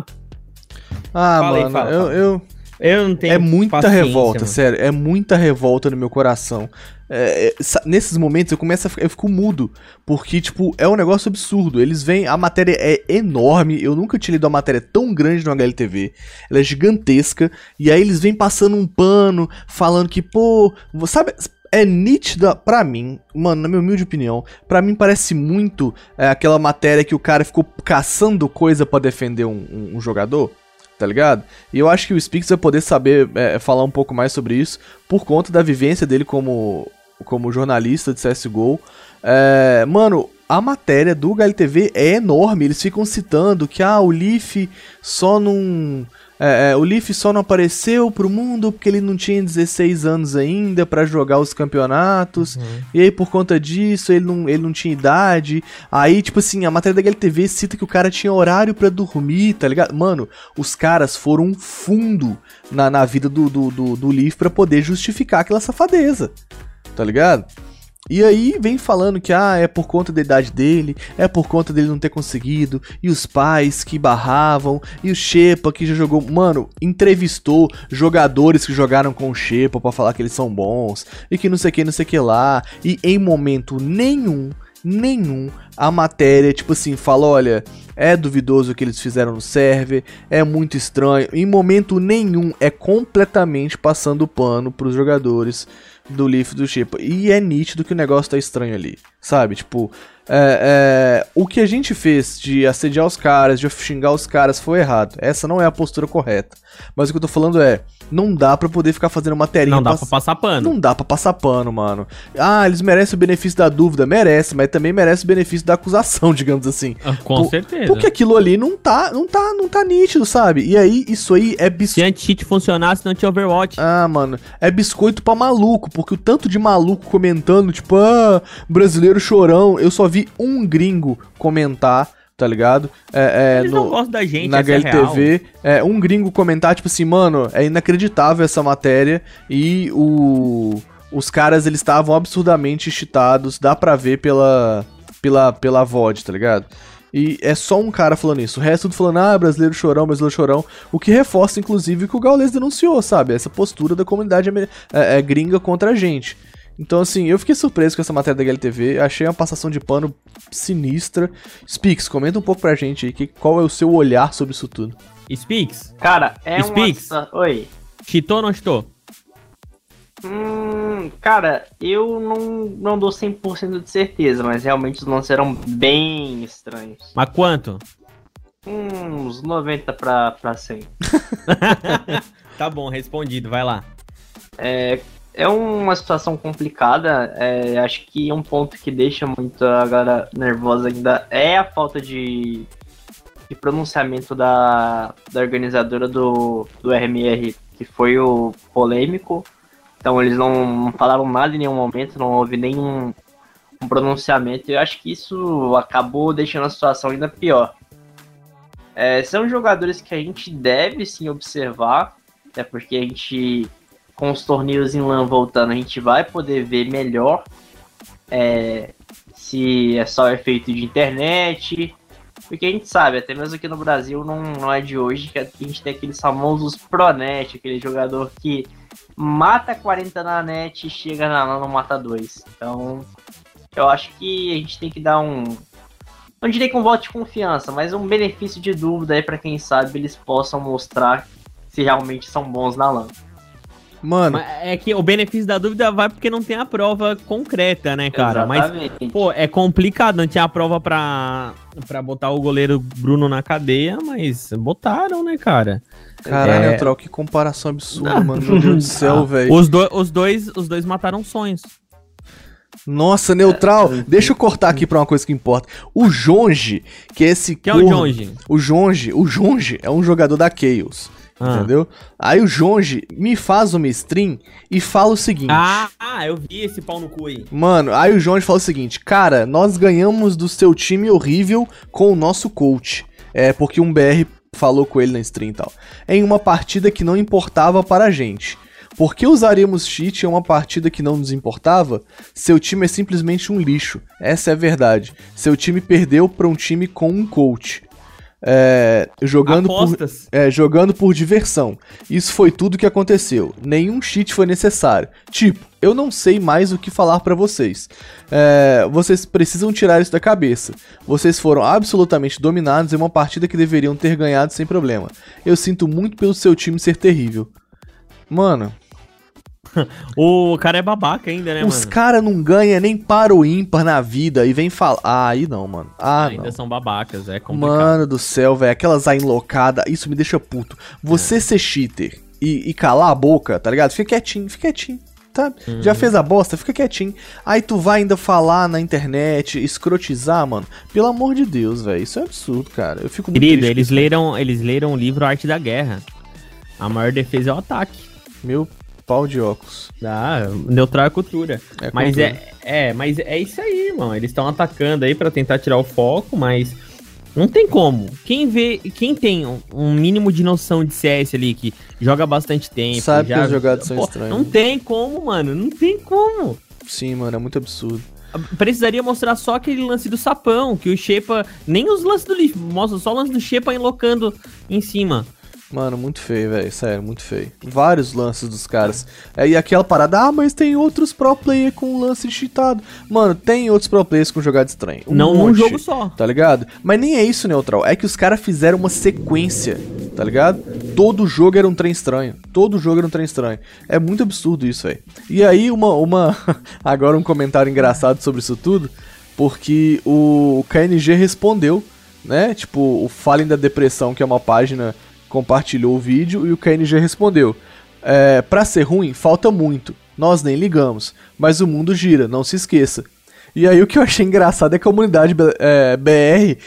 ah mano, fala, eu, eu, eu não tenho. É muita revolta, mano. sério. É muita revolta no meu coração. É, é nesses momentos eu começo a ficar, eu fico mudo, porque, tipo, é um negócio absurdo. Eles vêm, a matéria é enorme, eu nunca tinha lido uma matéria tão grande no HLTV, ela é gigantesca, e aí eles vêm passando um pano, falando que, pô, sabe, é nítida para mim, mano, na minha humilde opinião, para mim parece muito é, aquela matéria que o cara ficou caçando coisa para defender um, um, um jogador tá ligado? E eu acho que o Spix vai poder saber é, falar um pouco mais sobre isso por conta da vivência dele como, como jornalista de CSGO. É, mano, a matéria do HLTV é enorme, eles ficam citando que ah, o Leaf só não é, é, o Leaf só não apareceu pro mundo porque ele não tinha 16 anos ainda para jogar os campeonatos. Uhum. E aí, por conta disso, ele não, ele não tinha idade. Aí, tipo assim, a matéria da GLTV cita que o cara tinha horário para dormir, tá ligado? Mano, os caras foram fundo na, na vida do, do, do, do Leaf pra poder justificar aquela safadeza, tá ligado? E aí vem falando que ah, é por conta da idade dele, é por conta dele não ter conseguido, e os pais que barravam, e o Shepa que já jogou, mano, entrevistou jogadores que jogaram com o Shepa para falar que eles são bons, e que não sei que, não sei que lá, e em momento nenhum, nenhum, a matéria, tipo assim, fala, olha, é duvidoso o que eles fizeram no server, é muito estranho, em momento nenhum é completamente passando pano pros jogadores do Leaf do Shepa. E é nítido que o negócio tá estranho ali, sabe? Tipo, é, é, o que a gente fez de assediar os caras, de xingar os caras, foi errado. Essa não é a postura correta. Mas o que eu tô falando é, não dá pra poder ficar fazendo materinha. Não dá pass- pra passar pano. Não dá pra passar pano, mano. Ah, eles merecem o benefício da dúvida, merece, mas também merece o benefício da acusação, digamos assim. Ah, Com Por- certeza. Porque aquilo ali não tá, não tá, não tá nítido, sabe? E aí, isso aí é Se biscoito. anti-cheat funcionasse, não tinha Overwatch. Ah, mano, é biscoito pra maluco, porque o tanto de maluco comentando, tipo, ah, brasileiro chorão, eu só vi um gringo comentar, tá ligado? É, é, Eles não gostam da gente, na essa é. HLTV, é, um gringo comentar, tipo assim, mano, é inacreditável essa matéria e o, os caras, eles estavam absurdamente cheatados, dá pra ver pela, pela, pela VOD, tá ligado? E é só um cara falando isso. O resto tudo falando, ah, brasileiro chorão, brasileiro chorão. O que reforça, inclusive, o que o Gaules denunciou, sabe? Essa postura da comunidade é, é, gringa contra a gente. Então, assim, eu fiquei surpreso com essa matéria da HLTV. Achei uma passação de pano sinistra. Spix, comenta um pouco pra gente aí que, qual é o seu olhar sobre isso tudo. Speaks, Cara, é uma... Speaks. situa- Oi. cheatou ou não cheatou? Hum, cara, eu não, não dou 100% de certeza, mas realmente os lances eram bem estranhos. Mas quanto? Hum, uns 90 pra, pra 100. Tá bom, respondido, vai lá. É uma situação complicada, é, acho que um ponto que deixa muito a galera nervosa ainda é a falta de, de pronunciamento da, da organizadora do, do RMR, que foi o polêmico. Então eles não, falaram nada em nenhum momento, não houve nenhum um pronunciamento. Eu acho que isso acabou deixando a situação ainda pior. É, são jogadores que a gente deve sim observar, até porque a gente com os torneios em LAN voltando, a gente vai poder ver melhor é, se é só efeito de internet. Porque a gente sabe, até mesmo aqui no Brasil não, não é de hoje que a gente tem aqueles famosos Pronet, aquele jogador que mata 40 na net e chega na LAN não mata 2. Então, eu acho que a gente tem que dar um. Não diria que um voto de confiança, mas um benefício de dúvida aí pra quem sabe eles possam mostrar se realmente são bons na LAN. Mano, Mas é que o benefício da dúvida vai porque não tem a prova concreta, né, cara? Mas, Exatamente. pô, é complicado, não tinha a prova pra, pra botar o goleiro Bruno na cadeia, mas botaram, né, cara? caralho, é- Neutral, que comparação absurda, mano. Meu Deus do céu, velho. Os, do, os, dois, os dois mataram sonhos. Nossa, Neutral, deixa eu cortar aqui pra uma coisa que importa. O Jonge, que é esse Quem é o Jonge? O Jonge, o Jonge é um jogador da Chaos. Ah. Entendeu? Aí o Jonge me faz uma stream e fala o seguinte. Ah, ah, eu vi esse pau no cu aí. Mano, aí o Jonge fala o seguinte: Cara, nós ganhamos do seu time horrível com o nosso coach. É, porque um BR falou com ele na stream e tal. Em uma partida que não importava para a gente. Por que usaríamos cheat em uma partida que não nos importava? Seu time é simplesmente um lixo. Essa é a verdade. Seu time perdeu para um time com um coach. É, jogando por, Apostas. é, jogando por diversão. Isso foi tudo que aconteceu. Nenhum cheat foi necessário. Tipo, eu não sei mais o que falar pra vocês. É, vocês precisam tirar isso da cabeça. Vocês foram absolutamente dominados em uma partida que deveriam ter ganhado sem problema. Eu sinto muito pelo seu time ser terrível. Mano, O cara é babaca ainda, né, os mano? caras não ganham nem para o ímpar na vida e vem falar. Ah, aí não, mano. Ah, ainda não. são babacas, é complicado. Mano do céu, velho, aquelas aí enlocadas, isso me deixa puto. Você ser cheater e, e calar a boca, tá ligado? Fica quietinho, fica quietinho. Tá? Já fez a bosta? Fica quietinho. Aí tu vai ainda falar na internet, escrotizar, mano. Pelo amor de Deus, velho. Isso é absurdo, cara. Eu fico muito Querido, eles leram, eles leram o livro Arte da Guerra. A maior defesa é o ataque. Meu pau de óculos. Ah, neutral é cultura. É mas cultura. é, é, mas é isso aí, irmão. Eles estão atacando aí pra tentar tirar o foco, mas não tem como. Quem vê, quem tem um- mínimo de noção de CS ali que joga bastante tempo, Sabe que os jogados são estranhos. Não tem como, mano. Não tem como. Sim, mano, é muito absurdo. Precisaria mostrar só aquele lance do sapão, que o Shepa. Nem os lances do Leaf, mostra só o lance do Shepa enlocando em cima. Mano, muito feio, velho. Sério, muito feio. Vários lances dos caras. É, e aquela parada, ah, mas tem outros pro player com lance cheatado. Mano, tem outros pro players com jogada estranha. Um não monte, jogo só. Tá ligado? Mas nem é isso, Neutral. É que os caras fizeram uma sequência, tá ligado? Todo jogo era um trem estranho. Todo jogo era um trem estranho. É muito absurdo isso, velho. E aí, uma, uma. Agora um comentário engraçado sobre isso tudo. Porque o KNG respondeu, né? Tipo, o Falem da Depressão, que é uma página, compartilhou o vídeo e o KNG respondeu. É, pra ser ruim, falta muito. Nós nem ligamos. Mas o mundo gira, não se esqueça. E aí o que eu achei engraçado é que a comunidade é, BR,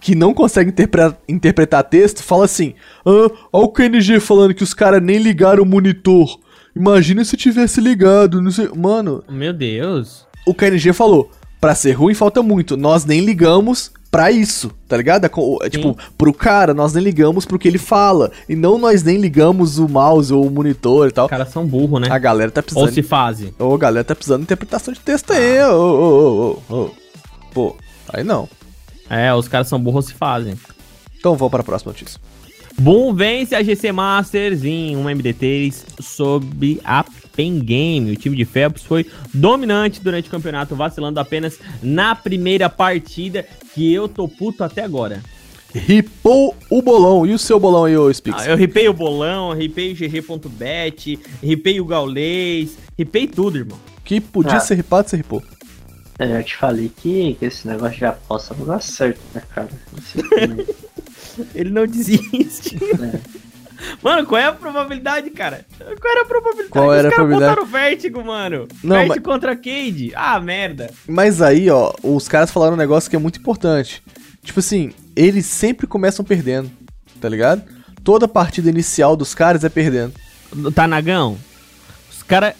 que não consegue interpretar, interpretar texto, fala assim: Ah, olha o KNG falando que os caras nem ligaram o monitor. Imagina se tivesse ligado, não sei. Mano. Meu Deus. O KNG falou: pra ser ruim falta muito. Nós nem ligamos pra isso, tá ligado? É, é tipo, pro cara, nós nem ligamos pro que ele fala. E não nós nem ligamos o mouse ou o monitor e tal. Os caras são burros, né? A galera tá precisando. Ou se fazem. Ô, a galera tá precisando de interpretação de texto aí, ô, ô, ô, ô. Pô, aí não. É, os caras são burros ou se fazem. Então vamos para a próxima notícia. Boom vence a GC Masters em um MD3 sob a Pen Game. O time de Phelps foi dominante durante o campeonato, vacilando apenas na primeira partida, que eu tô puto até agora. Ripou o bolão. E o seu bolão aí, ô Spix? Ah, eu ripei o bolão, ripei o GG.bet, ripei o Gaulês, ripei tudo, irmão. Que podia ah. ser ripado, você ripou. É, eu te falei que, que esse negócio de aposta não dá certo, né, cara? Ele não desiste. É. Mano, qual é a probabilidade, cara? Qual era a probabilidade? Qual era a probabilidade? o Vértigo, mano. Não, Vértigo mas... contra Cade. Ah, merda. Mas aí, ó, os caras falaram um negócio que é muito importante. Tipo assim, eles sempre começam perdendo, tá ligado? Toda partida inicial dos caras é perdendo. Tá, Nagão? Os caras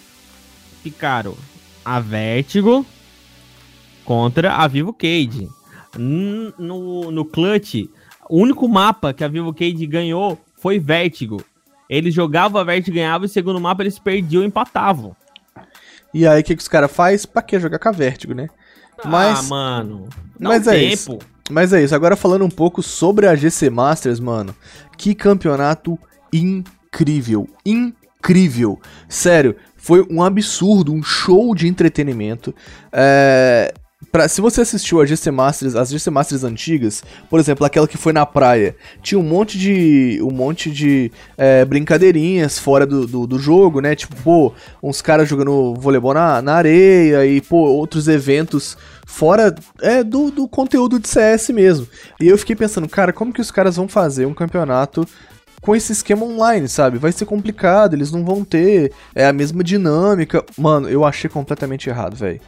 ficaram a Vértigo contra a Vivo Cade. No, no clutch, o único mapa que a Vivo Cade ganhou foi Vértigo. Eles jogavam a Vértigo ganhavam e segundo mapa eles perdiam e empatavam. E aí o que, que os caras faz? Pra que jogar com a Vértigo, né? Ah, mas, mano. Mas é tempo. isso. Mas é isso. Agora falando um pouco sobre a GC Masters, mano. Que campeonato incrível. Incrível. Sério, foi um absurdo, um show de entretenimento. É, Pra, se você assistiu a GC Masters, as GC Masters antigas, por exemplo, aquela que foi na praia, tinha um monte de um monte de é, brincadeirinhas fora do, do, do, jogo, né? Tipo, pô, uns caras jogando voleibol na, na areia e, pô, outros eventos fora é, do, do conteúdo de CS mesmo. E eu fiquei pensando, cara, como que os caras vão fazer um campeonato com esse esquema online, sabe? Vai ser complicado, eles não vão ter é, a mesma dinâmica. Mano, eu achei completamente errado, velho.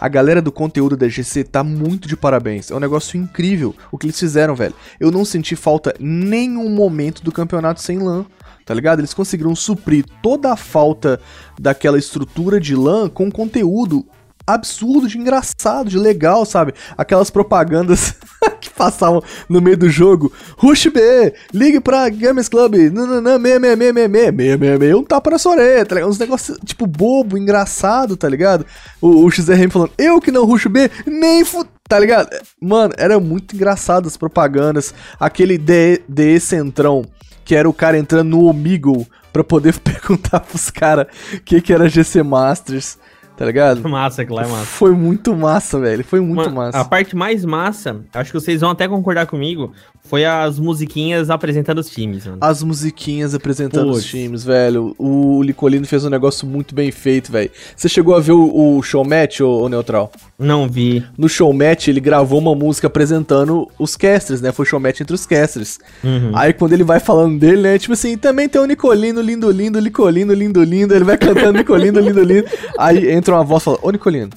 A galera do conteúdo da GC tá muito de parabéns. É um negócio incrível o que eles fizeram, velho. Eu não senti falta nenhum momento do campeonato sem LAN tá ligado? Eles conseguiram suprir toda a falta daquela estrutura de LAN com conteúdo absurdo, de engraçado, de legal, sabe? Aquelas propagandas que passavam no meio do jogo. Rush B, ligue pra Games Club, nananã, 66666, 666, um tapa na sua orelha, tá ligado? Uns negócios, tipo, bobo, engraçado, tá ligado? O, o XRM falando, eu que não Rush B, nem fu... Tá ligado? Mano, era muito engraçado as propagandas. Aquele DE Centrão, que era o cara entrando no Omegle pra poder perguntar pros caras o que, que era GC Masters tá ligado? Massa, que lá é massa. Foi muito massa, velho. Foi muito Uma, massa. A parte mais massa, acho que vocês vão até concordar comigo, foi as musiquinhas apresentando os times, mano. As musiquinhas apresentando Puts. os times, velho. O Licolino fez um negócio muito bem feito, velho. Você chegou a ver o, o showmatch, ô, ô Neutral? Não vi. No showmatch, ele gravou uma música apresentando os casters, né? Foi showmatch entre os casters. Uhum. Aí quando ele vai falando dele, né? Tipo assim, também tem o Nicolino, lindo, lindo, Licolino, lindo, lindo. Ele vai cantando Nicolino, lindo, lindo. Aí entra uma voz e fala, ô Nicolino,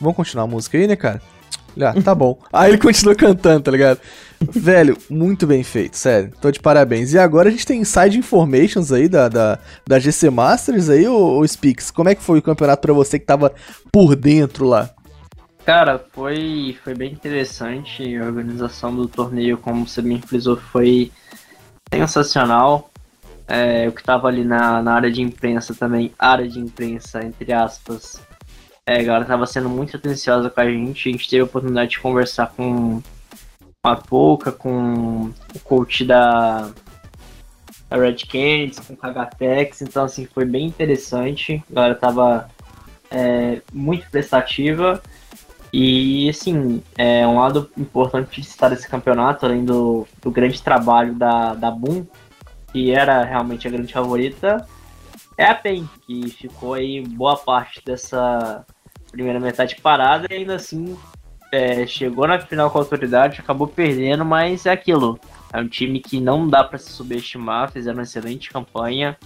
vamos continuar a música aí, né, cara? Ah, tá bom. Aí ele continua cantando, tá ligado? Velho, muito bem feito, sério. Tô de parabéns. E agora a gente tem inside informations aí da, da, da GC Masters aí, ô, ô. Como é que foi o campeonato para você que tava por dentro lá? Cara, foi, foi bem interessante. A organização do torneio, como você me frisou, foi sensacional. É, eu que tava ali na, na área de imprensa também, área de imprensa, entre aspas, é, a galera tava sendo muito atenciosa com a gente. A gente teve a oportunidade de conversar com a Pouca, com o coach da, da Red Canids, com o Kagatex. Então, assim, foi bem interessante. A galera tava é, muito prestativa. E, assim, é um lado importante de estar nesse campeonato, além do, do grande trabalho da, da Boom, que era realmente a grande favorita, é a PEN, que ficou aí boa parte dessa primeira metade parada e ainda assim é, chegou na final com a autoridade, acabou perdendo, mas é aquilo. É um time que não dá para se subestimar, fizeram uma excelente campanha.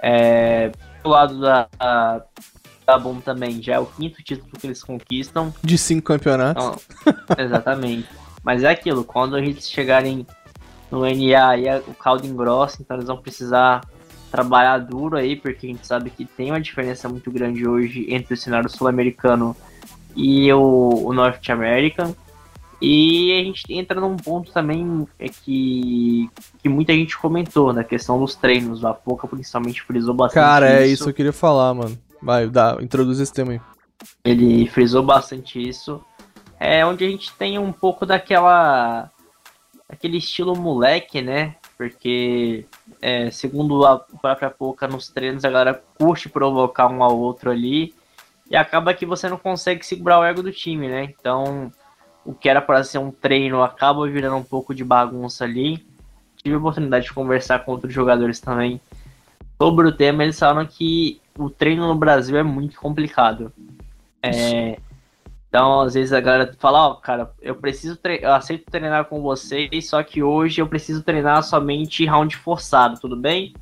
É, do lado da, da, da Bom também, já é o quinto título que eles conquistam. De cinco campeonatos. Então, exatamente. Mas é aquilo, quando gente chegarem no NA e o caldo engrossa, então eles vão precisar trabalhar duro aí, porque a gente sabe que tem uma diferença muito grande hoje entre o cenário sul-americano e o, o North American. E a gente entra num ponto também é que, que muita gente comentou, na questão dos treinos. A Poca principalmente frisou bastante Cara, é isso que eu queria falar, mano. Vai, dá, introduz esse tema aí. Ele frisou bastante isso. É onde a gente tem um pouco daquela. aquele estilo moleque, né? Porque, é, segundo a própria Poca, nos treinos a galera curte provocar um ao outro ali. E acaba que você não consegue segurar o ego do time, né? Então o que era para ser um treino acaba virando um pouco de bagunça ali. Tive a oportunidade de conversar com outros jogadores também sobre o tema. Eles falaram que o treino no Brasil é muito complicado. É, então, às vezes a galera fala: Ó, oh, cara, eu preciso eu aceito treinar com vocês, só que hoje eu preciso treinar somente round forçado, tudo bem?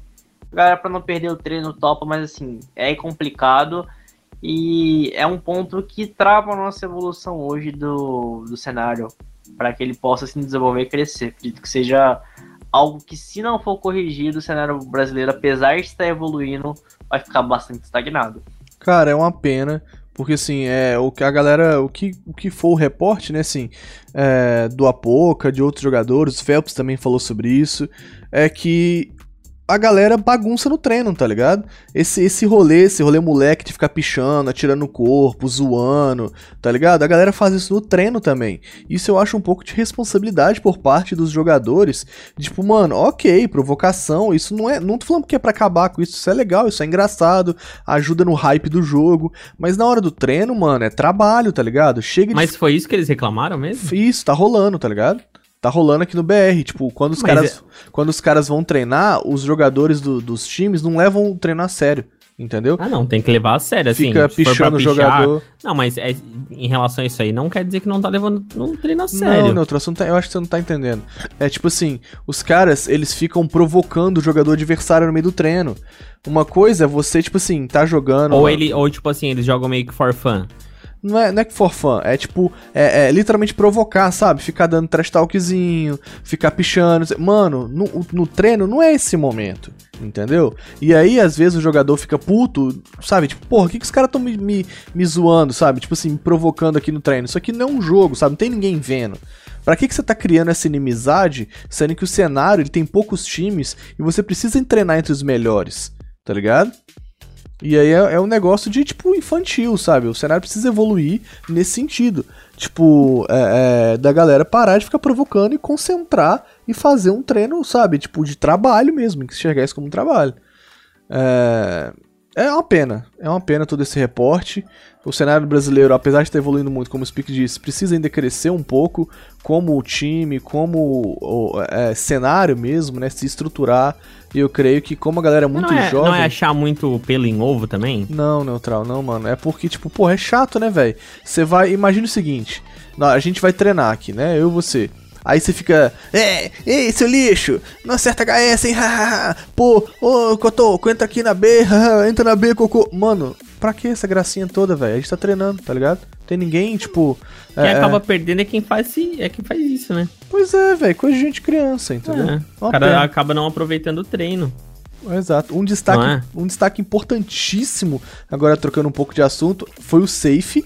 Galera, para não perder o treino, topa, mas assim, é complicado. E é um ponto que trava a nossa evolução hoje do, do cenário para que ele possa se desenvolver e crescer. Acredito que seja algo que, se não for corrigido, o cenário brasileiro, apesar de estar evoluindo, vai ficar bastante estagnado. Cara, é uma pena. Porque assim, é o que a galera, o que, o que for o reporte, né, assim, é, do Apoca, de outros jogadores, o Phelps também falou sobre isso, é que a galera bagunça no treino, tá ligado? Esse, esse rolê, esse rolê moleque de ficar pichando, atirando no corpo, zoando, tá ligado? A galera faz isso no treino também. Isso eu acho um pouco de responsabilidade por parte dos jogadores. Tipo, mano, ok, provocação, isso não é. Não tô falando que é pra acabar com isso, isso é legal, isso é engraçado, ajuda no hype do jogo. Mas na hora do treino, mano, é trabalho, tá ligado? Chega de... Mas foi isso que eles reclamaram mesmo? Isso, tá rolando, tá ligado? Tá rolando aqui no BR. Tipo, quando os, caras, é... quando os caras vão treinar, os jogadores do, dos times não levam o treino a sério. Entendeu? Ah, não, tem que levar a sério, assim. Fica pichando o jogador. Não, mas é, em relação a isso aí, não quer dizer que não tá levando um treino a sério. Não, não, tá, eu acho que você não tá entendendo. É tipo assim, os caras, eles ficam provocando o jogador adversário no meio do treino. Uma coisa é você, tipo assim, tá jogando. Ou ele, ou tipo assim, eles jogam meio que for fun. Não é, não é que for fã, é tipo, é, é, literalmente provocar, sabe? Ficar dando trash talkzinho, ficar pichando. Mano, no, no treino não é esse momento, entendeu? E aí, às vezes, o jogador fica puto, sabe? Tipo, porra, o que, que os caras tão me, me, me zoando, sabe? Tipo assim, me provocando aqui no treino. Isso aqui não é um jogo, sabe? Não tem ninguém vendo. Pra que, que você tá criando essa inimizade, sendo que o cenário ele tem poucos times e você precisa treinar entre os melhores, tá ligado? E aí é, é, um negócio de, tipo, infantil, sabe? O cenário precisa evoluir nesse sentido. Tipo, é, é, da galera parar de ficar provocando e concentrar e fazer um treino, sabe? Tipo, de trabalho mesmo, enxergar isso como um trabalho. É, é uma pena. É uma pena todo esse reporte. O cenário brasileiro, apesar de estar evoluindo muito, como o Speak disse, precisa ainda crescer um pouco como o time, como o é, cenário mesmo, né? Se estruturar e eu creio que como a galera é muito não é, jovem... Não é achar muito pelo em ovo também? Não, Neutral, não, mano. É porque, tipo, porra, é chato, né, velho? Você vai... Imagina o seguinte. A gente vai treinar aqui, né? Eu e você. Aí você fica, é, ei, seu lixo, não acerta HS, hein, pô, ô, Cotoco, entra aqui na B, entra na B, Cocô. Mano, pra que essa gracinha toda, velho? A gente tá treinando, tá ligado? Tem ninguém, tipo. Quem é, acaba é... perdendo é quem faz é quem faz isso, né? Pois é, velho, coisa de gente criança, entendeu? É, o cara pena. acaba não aproveitando o treino. Exato. Um destaque, é? um destaque importantíssimo, agora trocando um pouco de assunto, foi o Safe.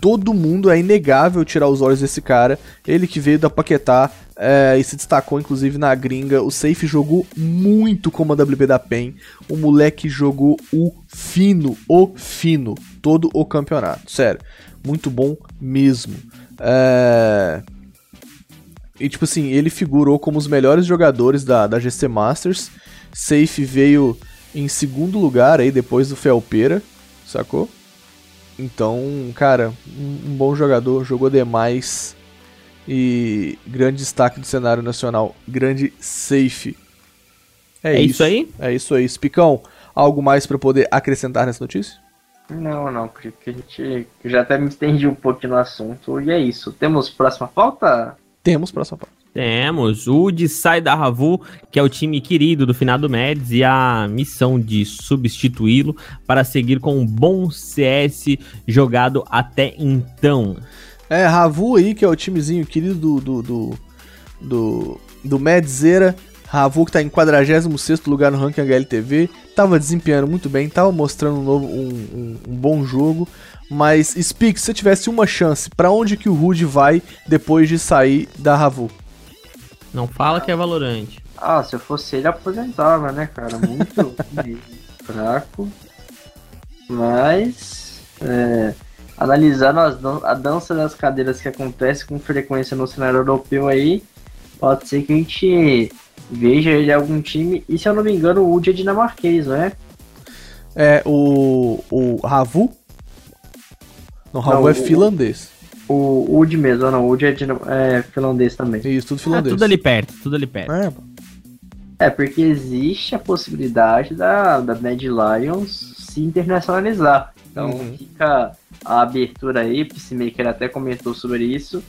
Todo mundo é inegável tirar os olhos desse cara. Ele que veio da Paquetá é, e se destacou inclusive na gringa. O Safe jogou muito como a WP da PEN. O moleque jogou o fino, o fino, todo o campeonato. Sério muito bom mesmo. É... E tipo assim, ele figurou como os melhores jogadores da, da GC Masters. Safe veio em segundo lugar aí depois do Felpeira, sacou? Então, cara, um, um bom jogador, jogou demais. E grande destaque do cenário nacional, grande Safe. É, isso aí? É isso aí. Spicão, algo mais pra poder acrescentar nessa notícia? Não, não, porque a gente já até me estendi um pouco no assunto. E é isso. Temos próxima pauta? Temos próxima pauta. Temos. O Udi sai da Ravu, que é o time querido do finado Meds, e a missão de substituí-lo para seguir com um bom CS jogado até então. É, Ravu aí, que é o timezinho querido do. do. do. do, do. Ravu que tá em 46 lugar no ranking HLTV. Tava desempenhando muito bem, tava mostrando um, novo, um, um, um bom jogo. Mas, Speak, se você tivesse uma chance, para onde que o Rude vai depois de sair da Ravu? Não fala que é valorante. Ah, se eu fosse ele, aposentava, né, cara? Muito fraco. Mas, é, analisando as dan a dança das cadeiras que acontece com frequência no cenário europeu aí, pode ser que a gente veja ele em algum time. E se eu não me engano, o Wood é dinamarquês, não é? É, o. O Ravu? Não, Ravu Não, é o- finlandês. O Wood mesmo, não, o Wood é, é finlandês também. Isso, tudo Ah, finlandês. tudo ali perto, tudo ali perto. É. É, porque existe a possibilidade da, da Mad Lions se internacionalizar. Então Uhum. fica a abertura aí, Peacemaker até comentou sobre isso.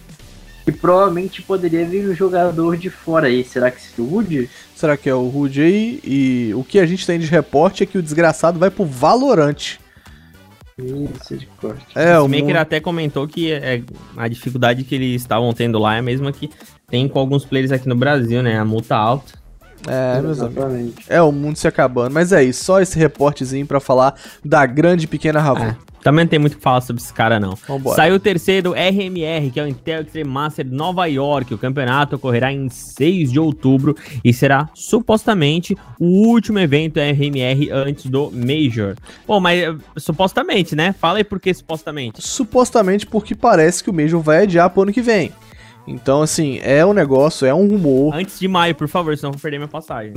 E provavelmente poderia vir um jogador de fora aí. Será que seria o Wood? Será que é o Rude aí? E o que a gente tem de reporte é que o desgraçado vai pro Valorante. Isso, de corte. É, o Maker até comentou que é, a dificuldade que eles estavam tendo lá é a mesma que tem com alguns players aqui no Brasil, né? A multa alta. É, meus amigos. Exatamente. É o mundo se acabando. Mas é isso, só esse reportezinho pra falar da grande e pequena Ravu. É, também não tem muito o que falar sobre esse cara, não. Vambora. Saiu o terceiro RMR, que é o Intel Extreme Master Nova York. O campeonato ocorrerá em 6 de outubro e será supostamente o último evento RMR antes do Major. Pô, mas eh, supostamente, né? Fala aí por que supostamente. Supostamente porque parece que o Major vai adiar pro ano que vem. Então, assim, é um negócio, é um rumor. Antes de maio, por favor, senão eu vou perder minha passagem.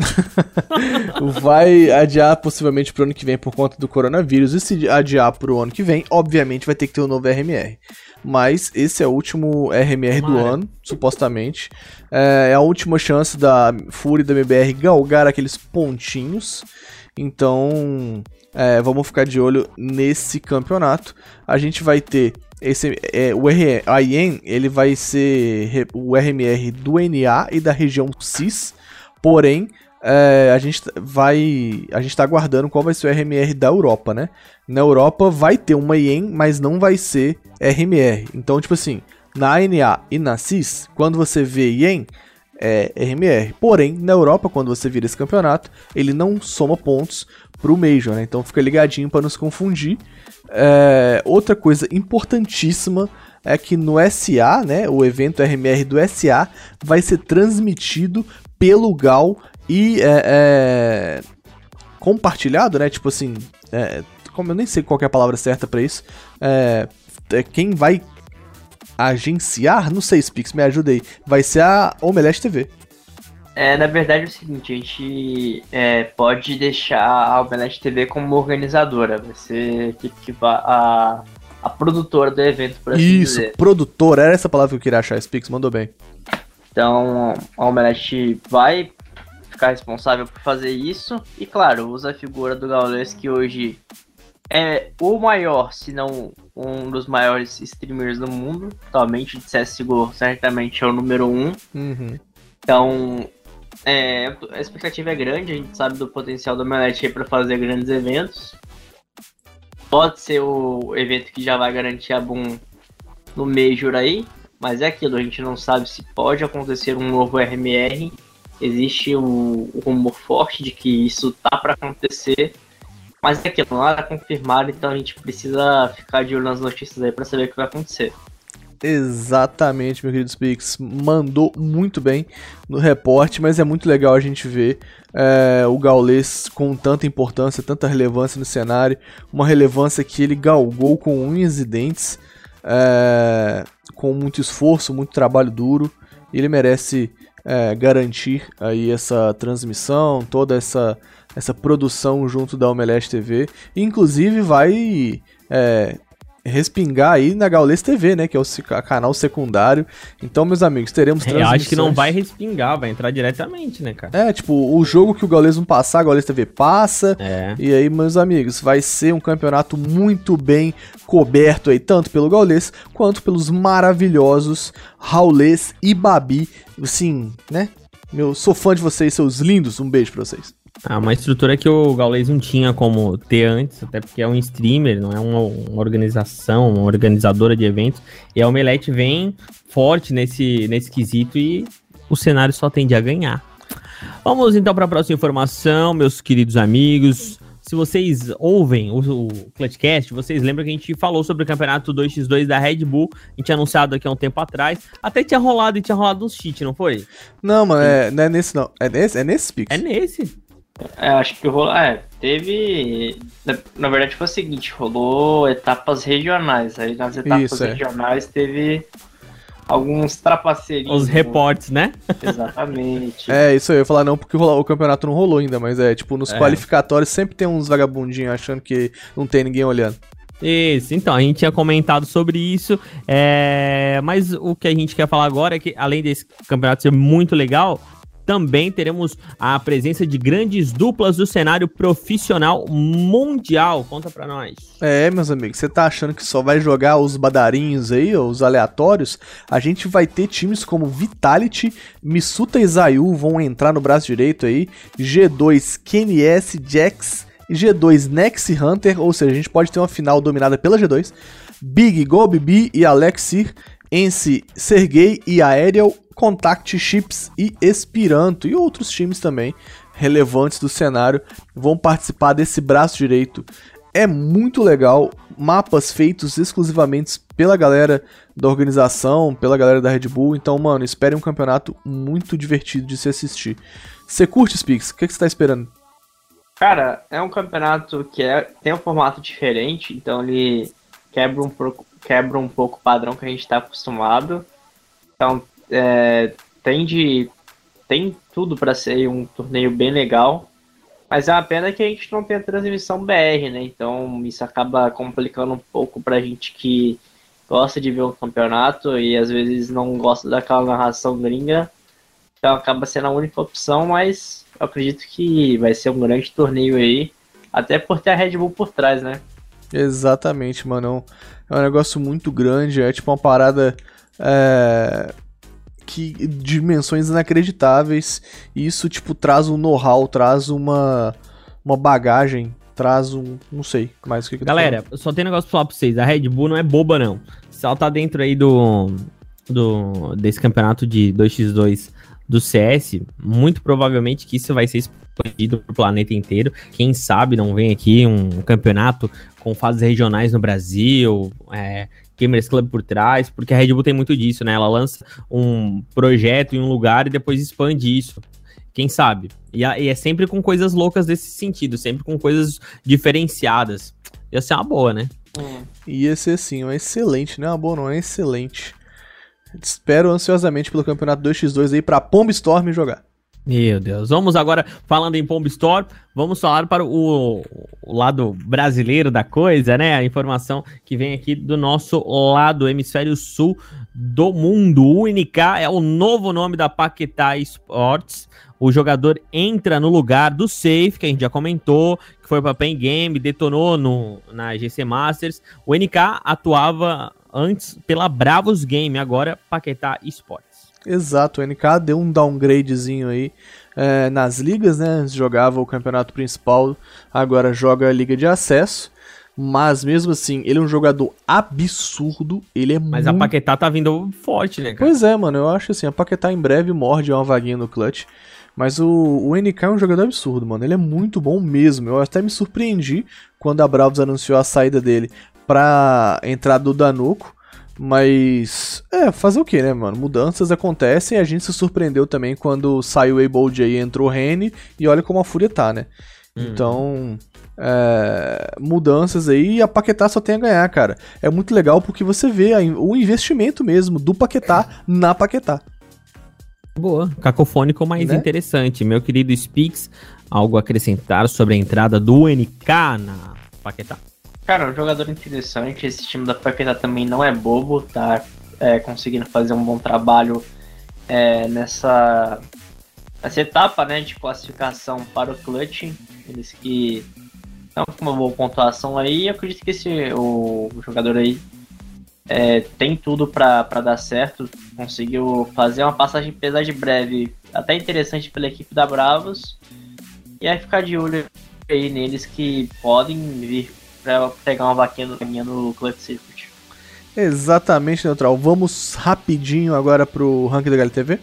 vai adiar possivelmente pro ano que vem por conta do coronavírus. E se adiar pro ano que vem, obviamente vai ter que ter um novo RMR. Mas esse é o último RMR do Tomara. ano, supostamente. É, é a última chance da Fury e da MBR galgar aqueles pontinhos. Então, é, vamos ficar de olho nesse campeonato. A gente vai ter esse, é, o R, a IEM, ele vai ser o RMR do NA e da região CIS. Porém, é, a gente vai. A gente tá aguardando qual vai ser o RMR da Europa, né? Na Europa vai ter uma IEM, mas não vai ser RMR. Então, tipo assim, na NA e na CIS, quando você vê IEM, é RMR. Porém, na Europa, quando você vira esse campeonato, ele não soma pontos pro Major, né? Então fica ligadinho para não se confundir. É, outra coisa importantíssima é que no SA, né, o evento RMR do SA vai ser transmitido pelo Gal e é, é, compartilhado, né? Tipo assim, é, como eu nem sei qual é a palavra certa pra isso. É, é, quem vai agenciar, não sei, Spix, me ajuda aí. Vai ser a Omelete TV. É, na verdade é o seguinte, a gente é, pode deixar a Omelete TV como organizadora, vai ser que, a, a produtora do evento, por assim Isso, dizer. produtor, era essa palavra que eu queria achar, Spix, mandou bem. Então a Omelete vai ficar responsável por fazer isso. E claro, usa a figura do Gaules que hoje é o maior, se não um dos maiores streamers do mundo. Atualmente de CSGO certamente é o número um. Uhum. Então é, a expectativa é grande, a gente sabe do potencial do Omelete para fazer grandes eventos. Pode ser o evento que já vai garantir a boom no Major aí, mas é aquilo, a gente não sabe se pode acontecer um novo RMR. Existe o, o rumor forte de que isso tá para acontecer, mas é aquilo, nada confirmado, então a gente precisa ficar de olho nas notícias aí para saber o que vai acontecer. Exatamente, meu querido Spix. Mandou muito bem no reporte, mas é muito legal a gente ver é, o Gaules com tanta importância, tanta relevância no cenário. Uma relevância que ele galgou com unhas e dentes, é, com muito esforço, muito trabalho duro. Ele merece é, garantir aí essa transmissão, toda essa, essa produção junto da Omelete TV. Inclusive vai é, respingar aí na Gaules TV, né? Que é o canal secundário. Então, meus amigos, teremos Eu acho que não vai respingar, vai entrar diretamente, né, cara? É, tipo, o jogo que o Gaules não passar, a Gaules TV passa. É. E aí, meus amigos, vai ser um campeonato muito bem coberto aí, tanto pelo Gaules quanto pelos maravilhosos Raulês e Babi. Assim, né? Eu sou fã de vocês, seus lindos. Um beijo pra vocês. Ah, uma estrutura que o Gaules não tinha como ter antes, até porque é um streamer, não é uma, uma organização, uma organizadora de eventos. E a Omelete vem forte nesse, nesse quesito e o cenário só tende a ganhar. Vamos então para a próxima informação, meus queridos amigos. Se vocês ouvem o, o Clutchcast, vocês lembram que a gente falou sobre o campeonato 2x2 da Red Bull. A gente tinha anunciado aqui há um tempo atrás. Até tinha rolado e tinha rolado uns cheat, não foi? Não, mano, é, não é nesse não. É nesse, é nesse Pix? É nesse. É, acho que rolou. É, teve. Na, verdade foi o seguinte, rolou etapas regionais. Aí nas etapas Isso, é. regionais teve alguns trapaceirinhos. Os reportes, né? Exatamente. É, isso aí, eu ia falar não porque o campeonato não rolou ainda, mas é, tipo, nos É. qualificatórios sempre tem uns vagabundinhos achando que não tem ninguém olhando. Isso, então, a gente tinha comentado sobre isso, é, mas o que a gente quer falar agora é que, além desse campeonato ser muito legal, também teremos a presença de grandes duplas do cenário profissional mundial. Conta pra nós. É, meus amigos, você tá achando que só vai jogar os badarinhos aí, os aleatórios? A gente vai ter times como Vitality, Misuta e Zayu vão entrar no braço direito aí, G2, KNS, Jax, G2, Nex Hunter, ou seja, a gente pode ter uma final dominada pela G2, Big, GoBB e Alexir, Ence, Sergei e Aerial, Contact Chips e Espiranto, e outros times também relevantes do cenário vão participar desse braço direito é muito legal. Mapas feitos exclusivamente pela galera da organização, pela galera da Red Bull. Então, mano, espere um campeonato muito divertido de se assistir. Você curte, Spix? O que, que você tá esperando? Cara, é um campeonato que é, tem um formato diferente, então ele quebra um pouco, quebra um pouco o padrão que a gente está acostumado. Então, é, tem, de, tem tudo para ser um torneio bem legal, mas é uma pena que a gente não tem a transmissão BR, né? Então, isso acaba complicando um pouco pra gente que gosta de ver o campeonato e às vezes não gosta daquela narração gringa. Então, acaba sendo a única opção, mas eu acredito que vai ser um grande torneio aí, até por ter a Red Bull por trás, né? Exatamente, mano. É um negócio muito grande. É tipo uma parada. É, que dimensões inacreditáveis. E isso, tipo, traz um know-how, traz uma, uma bagagem, traz um. Não sei mais o que, que Galera, só tem um negócio pra falar pra vocês. A Red Bull não é boba, não. Se ela tá dentro aí do, do desse campeonato de 2x2 do CS, muito provavelmente que isso vai ser expandido pro planeta inteiro. Quem sabe não vem aqui um campeonato com fases regionais no Brasil, é, Gamers Club por trás, porque a Red Bull tem muito disso, né? Ela lança um projeto em um lugar e depois expande isso. Quem sabe? E, a- e é sempre com coisas loucas desse sentido, sempre com coisas diferenciadas. Ia ser uma boa, né? Ia ser assim, um excelente, não é uma boa, não, é excelente. Espero ansiosamente pelo campeonato 2x2 aí pra Pomb Storm jogar. Meu Deus. Vamos agora, falando em Pomb Store, vamos falar para o, o lado brasileiro da coisa, né? A informação que vem aqui do nosso lado, hemisfério sul do mundo. O NK é o novo nome da Paquetá Sports. O jogador entra no lugar do Safe, que a gente já comentou, que foi para Pen Game, detonou no, na GC Masters. O NK atuava antes pela Bravos Game, agora Paquetá Sports. Exato, o NK deu um downgradezinho aí é, nas ligas, né? Antes jogava o campeonato principal, agora joga a liga de acesso. Mas mesmo assim, ele é um jogador absurdo. Ele é Mas muito... a Paquetá tá vindo forte, né, cara? Pois é, mano, eu acho assim, a Paquetá em breve morde uma vaguinha no clutch. Mas o, o NK é um jogador absurdo, mano. Ele é muito bom mesmo. Eu até me surpreendi quando a Bravos anunciou a saída dele pra entrada do Danuco. Mas, é, fazer o que, né, mano? Mudanças acontecem a gente se surpreendeu também quando saiu o Ebold aí e entrou o Rene. E olha como a Fúria tá, né? Então, é, mudanças aí e a Paquetá só tem a ganhar, cara. É muito legal porque você vê a o investimento mesmo do Paquetá na Paquetá. Boa. Cacofônico mais Né? interessante. Meu querido Spix, algo a acrescentar sobre a entrada do NK na Paquetá? Cara, um jogador interessante. Esse time da Paquetá também não é bobo, tá é, conseguindo fazer um bom trabalho é, nessa, nessa etapa né, de classificação para o Clutch. Eles que estão com uma boa pontuação aí. Eu acredito que esse, o, o jogador aí é, tem tudo para dar certo. Conseguiu fazer uma passagem, apesar de breve, até interessante pela equipe da Bravos. E aí ficar de olho aí neles que podem vir para pegar uma vaquinha no, no Clutch Circuit. Exatamente, Neutral. Vamos rapidinho agora pro ranking da HLTV.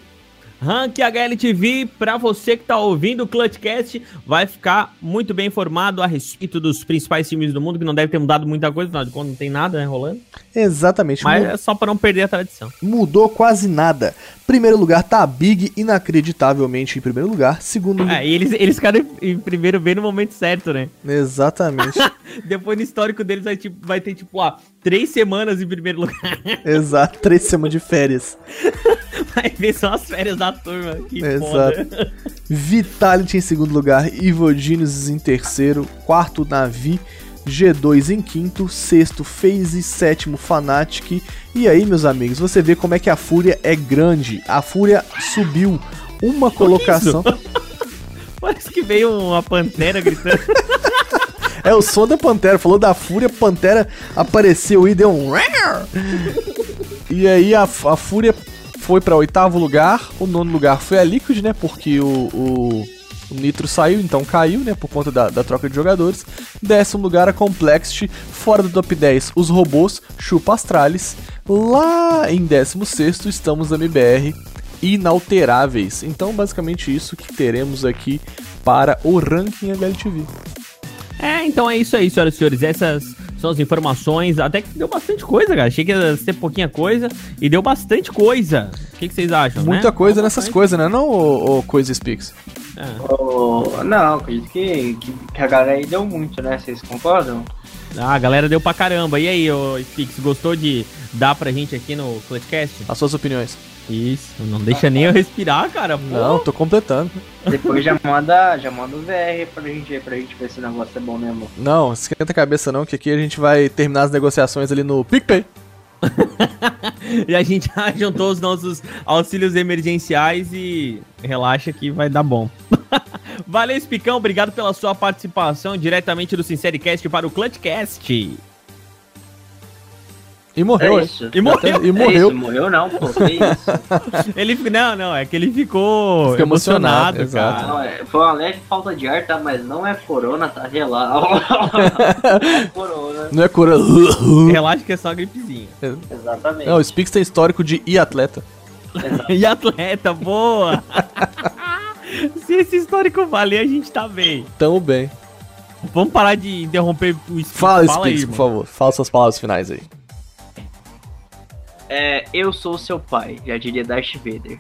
Rank HLTV, para você que tá ouvindo o Clutchcast, vai ficar muito bem informado a respeito dos principais times do mundo, que não deve ter mudado muita coisa, afinal de contas não tem nada, né, rolando. Exatamente. Mas Mu- é só para não perder a tradição. Mudou quase nada. Primeiro lugar tá a Big, inacreditavelmente em primeiro lugar. Segundo lugar. É, e eles, eles ficaram em em primeiro bem no momento certo, né? Exatamente. Depois no histórico deles vai, tipo, vai ter, tipo, ah, três semanas em primeiro lugar. Exato. Três semanas de férias. Vai ver só as férias da turma. Que Exato. foda. Vitality em segundo lugar, Evil Genius em terceiro, quarto Navi, G2 em quinto, sexto FaZe, sétimo Fnatic. E aí, meus amigos, você vê como é que a Fúria é grande. A Fúria subiu uma colocação. Parece que veio uma pantera gritando. É o som da Pantera, falou da Fúria, Pantera apareceu e deu um. E aí a, a Fúria foi pra oitavo lugar, o nono lugar foi a Liquid, né? Porque o, o, o Nitro saiu, então caiu, né? Por conta da, da troca de jogadores. Décimo lugar a Complexity, fora do top 10 os robôs, Chupa Astralis. Lá em décimo sexto estamos na MBR, inalteráveis. Então basicamente isso que teremos aqui para o ranking HLTV. É, então é isso aí, senhoras e senhores. Essas são as informações. Até que deu bastante coisa, cara. Achei que ia ser pouquinha coisa e deu bastante coisa. O que, que vocês acham? Muita né? coisa nessas coisas, né? Não o, Coisa Speaks. É. Oh, não, acredito que, que, que a galera aí deu muito, né? Vocês concordam? Ah, a galera deu pra caramba. E aí, ô Spix, gostou de dar pra gente aqui no Clutchcast? As suas opiniões. Isso, não deixa nem eu respirar, cara. pô. Não, tô completando. Depois já manda, já manda o VR pra gente aí, pra gente ver se o negócio é bom mesmo. Não, esquenta a cabeça não, que aqui a gente vai terminar as negociações ali no PicPay. E a gente já juntou os nossos auxílios emergenciais e relaxa que vai dar bom. Valeu, Spicão. Obrigado pela sua participação diretamente do Sincericast para o Clutchcast. E morreu, É isso. E morreu. E É morreu. isso, morreu não, pô. Que isso? Ele, não, não, é que ele ficou Ficou emocionado, emocionado, exato. cara. Não, é, foi uma leve falta de ar, tá? Mas não é corona, tá? Relaxa. Não é corona. Não é cura. Relaxa que é só gripezinha. Exatamente. Não, o Speaks tem histórico de ir atleta. E atleta, boa! Se esse histórico valer, a gente tá bem. Tamo bem. Vamos parar de interromper o Spix. Fala, aí, Speaks, por mano. favor. Fala suas palavras finais aí. É, eu sou seu pai, já diria Darth Vader.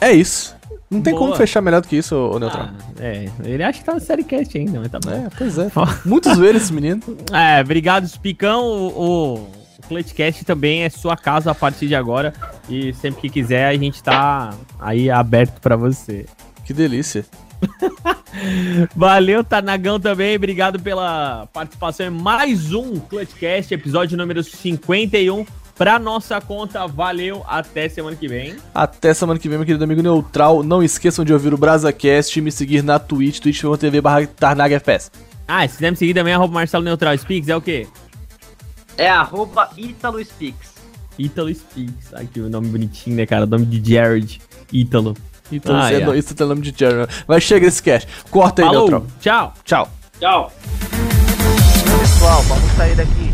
É isso. Não tem Boa. como fechar melhor do que isso, ô Neutral. Ah, é, ele acha que tá na série cast ainda, mas tá bom. É, pois é. Muitos zoeiros esse menino. É, obrigado, Spicão. O, o Clutchcast também é sua casa a partir de agora. E sempre que quiser, a gente tá aí aberto pra você. Que delícia. Valeu, Tanagão também. Obrigado pela participação em mais um Clutchcast, episódio número 51. Pra nossa conta, valeu. Até semana que vem. Até semana que vem, meu querido amigo Neutral. Não esqueçam de ouvir o BrazaCast e me seguir na Twitch, twitch.tv barra TarnagFS. Ah, se quiser me seguir também, arroba Marcelo Neutral Speaks, é o quê? É arroba Ítalo Speaks. Ítalo Speaks. Ai, que nome bonitinho, né, cara? Nome de Jared. Ítalo. Então, Ah, isso, é. é, isso tem nome de Jeremy. Mas chega esse cast. Corta aí, Falou, Neutral. tchau. Tchau. Tchau. Pessoal, vamos sair daqui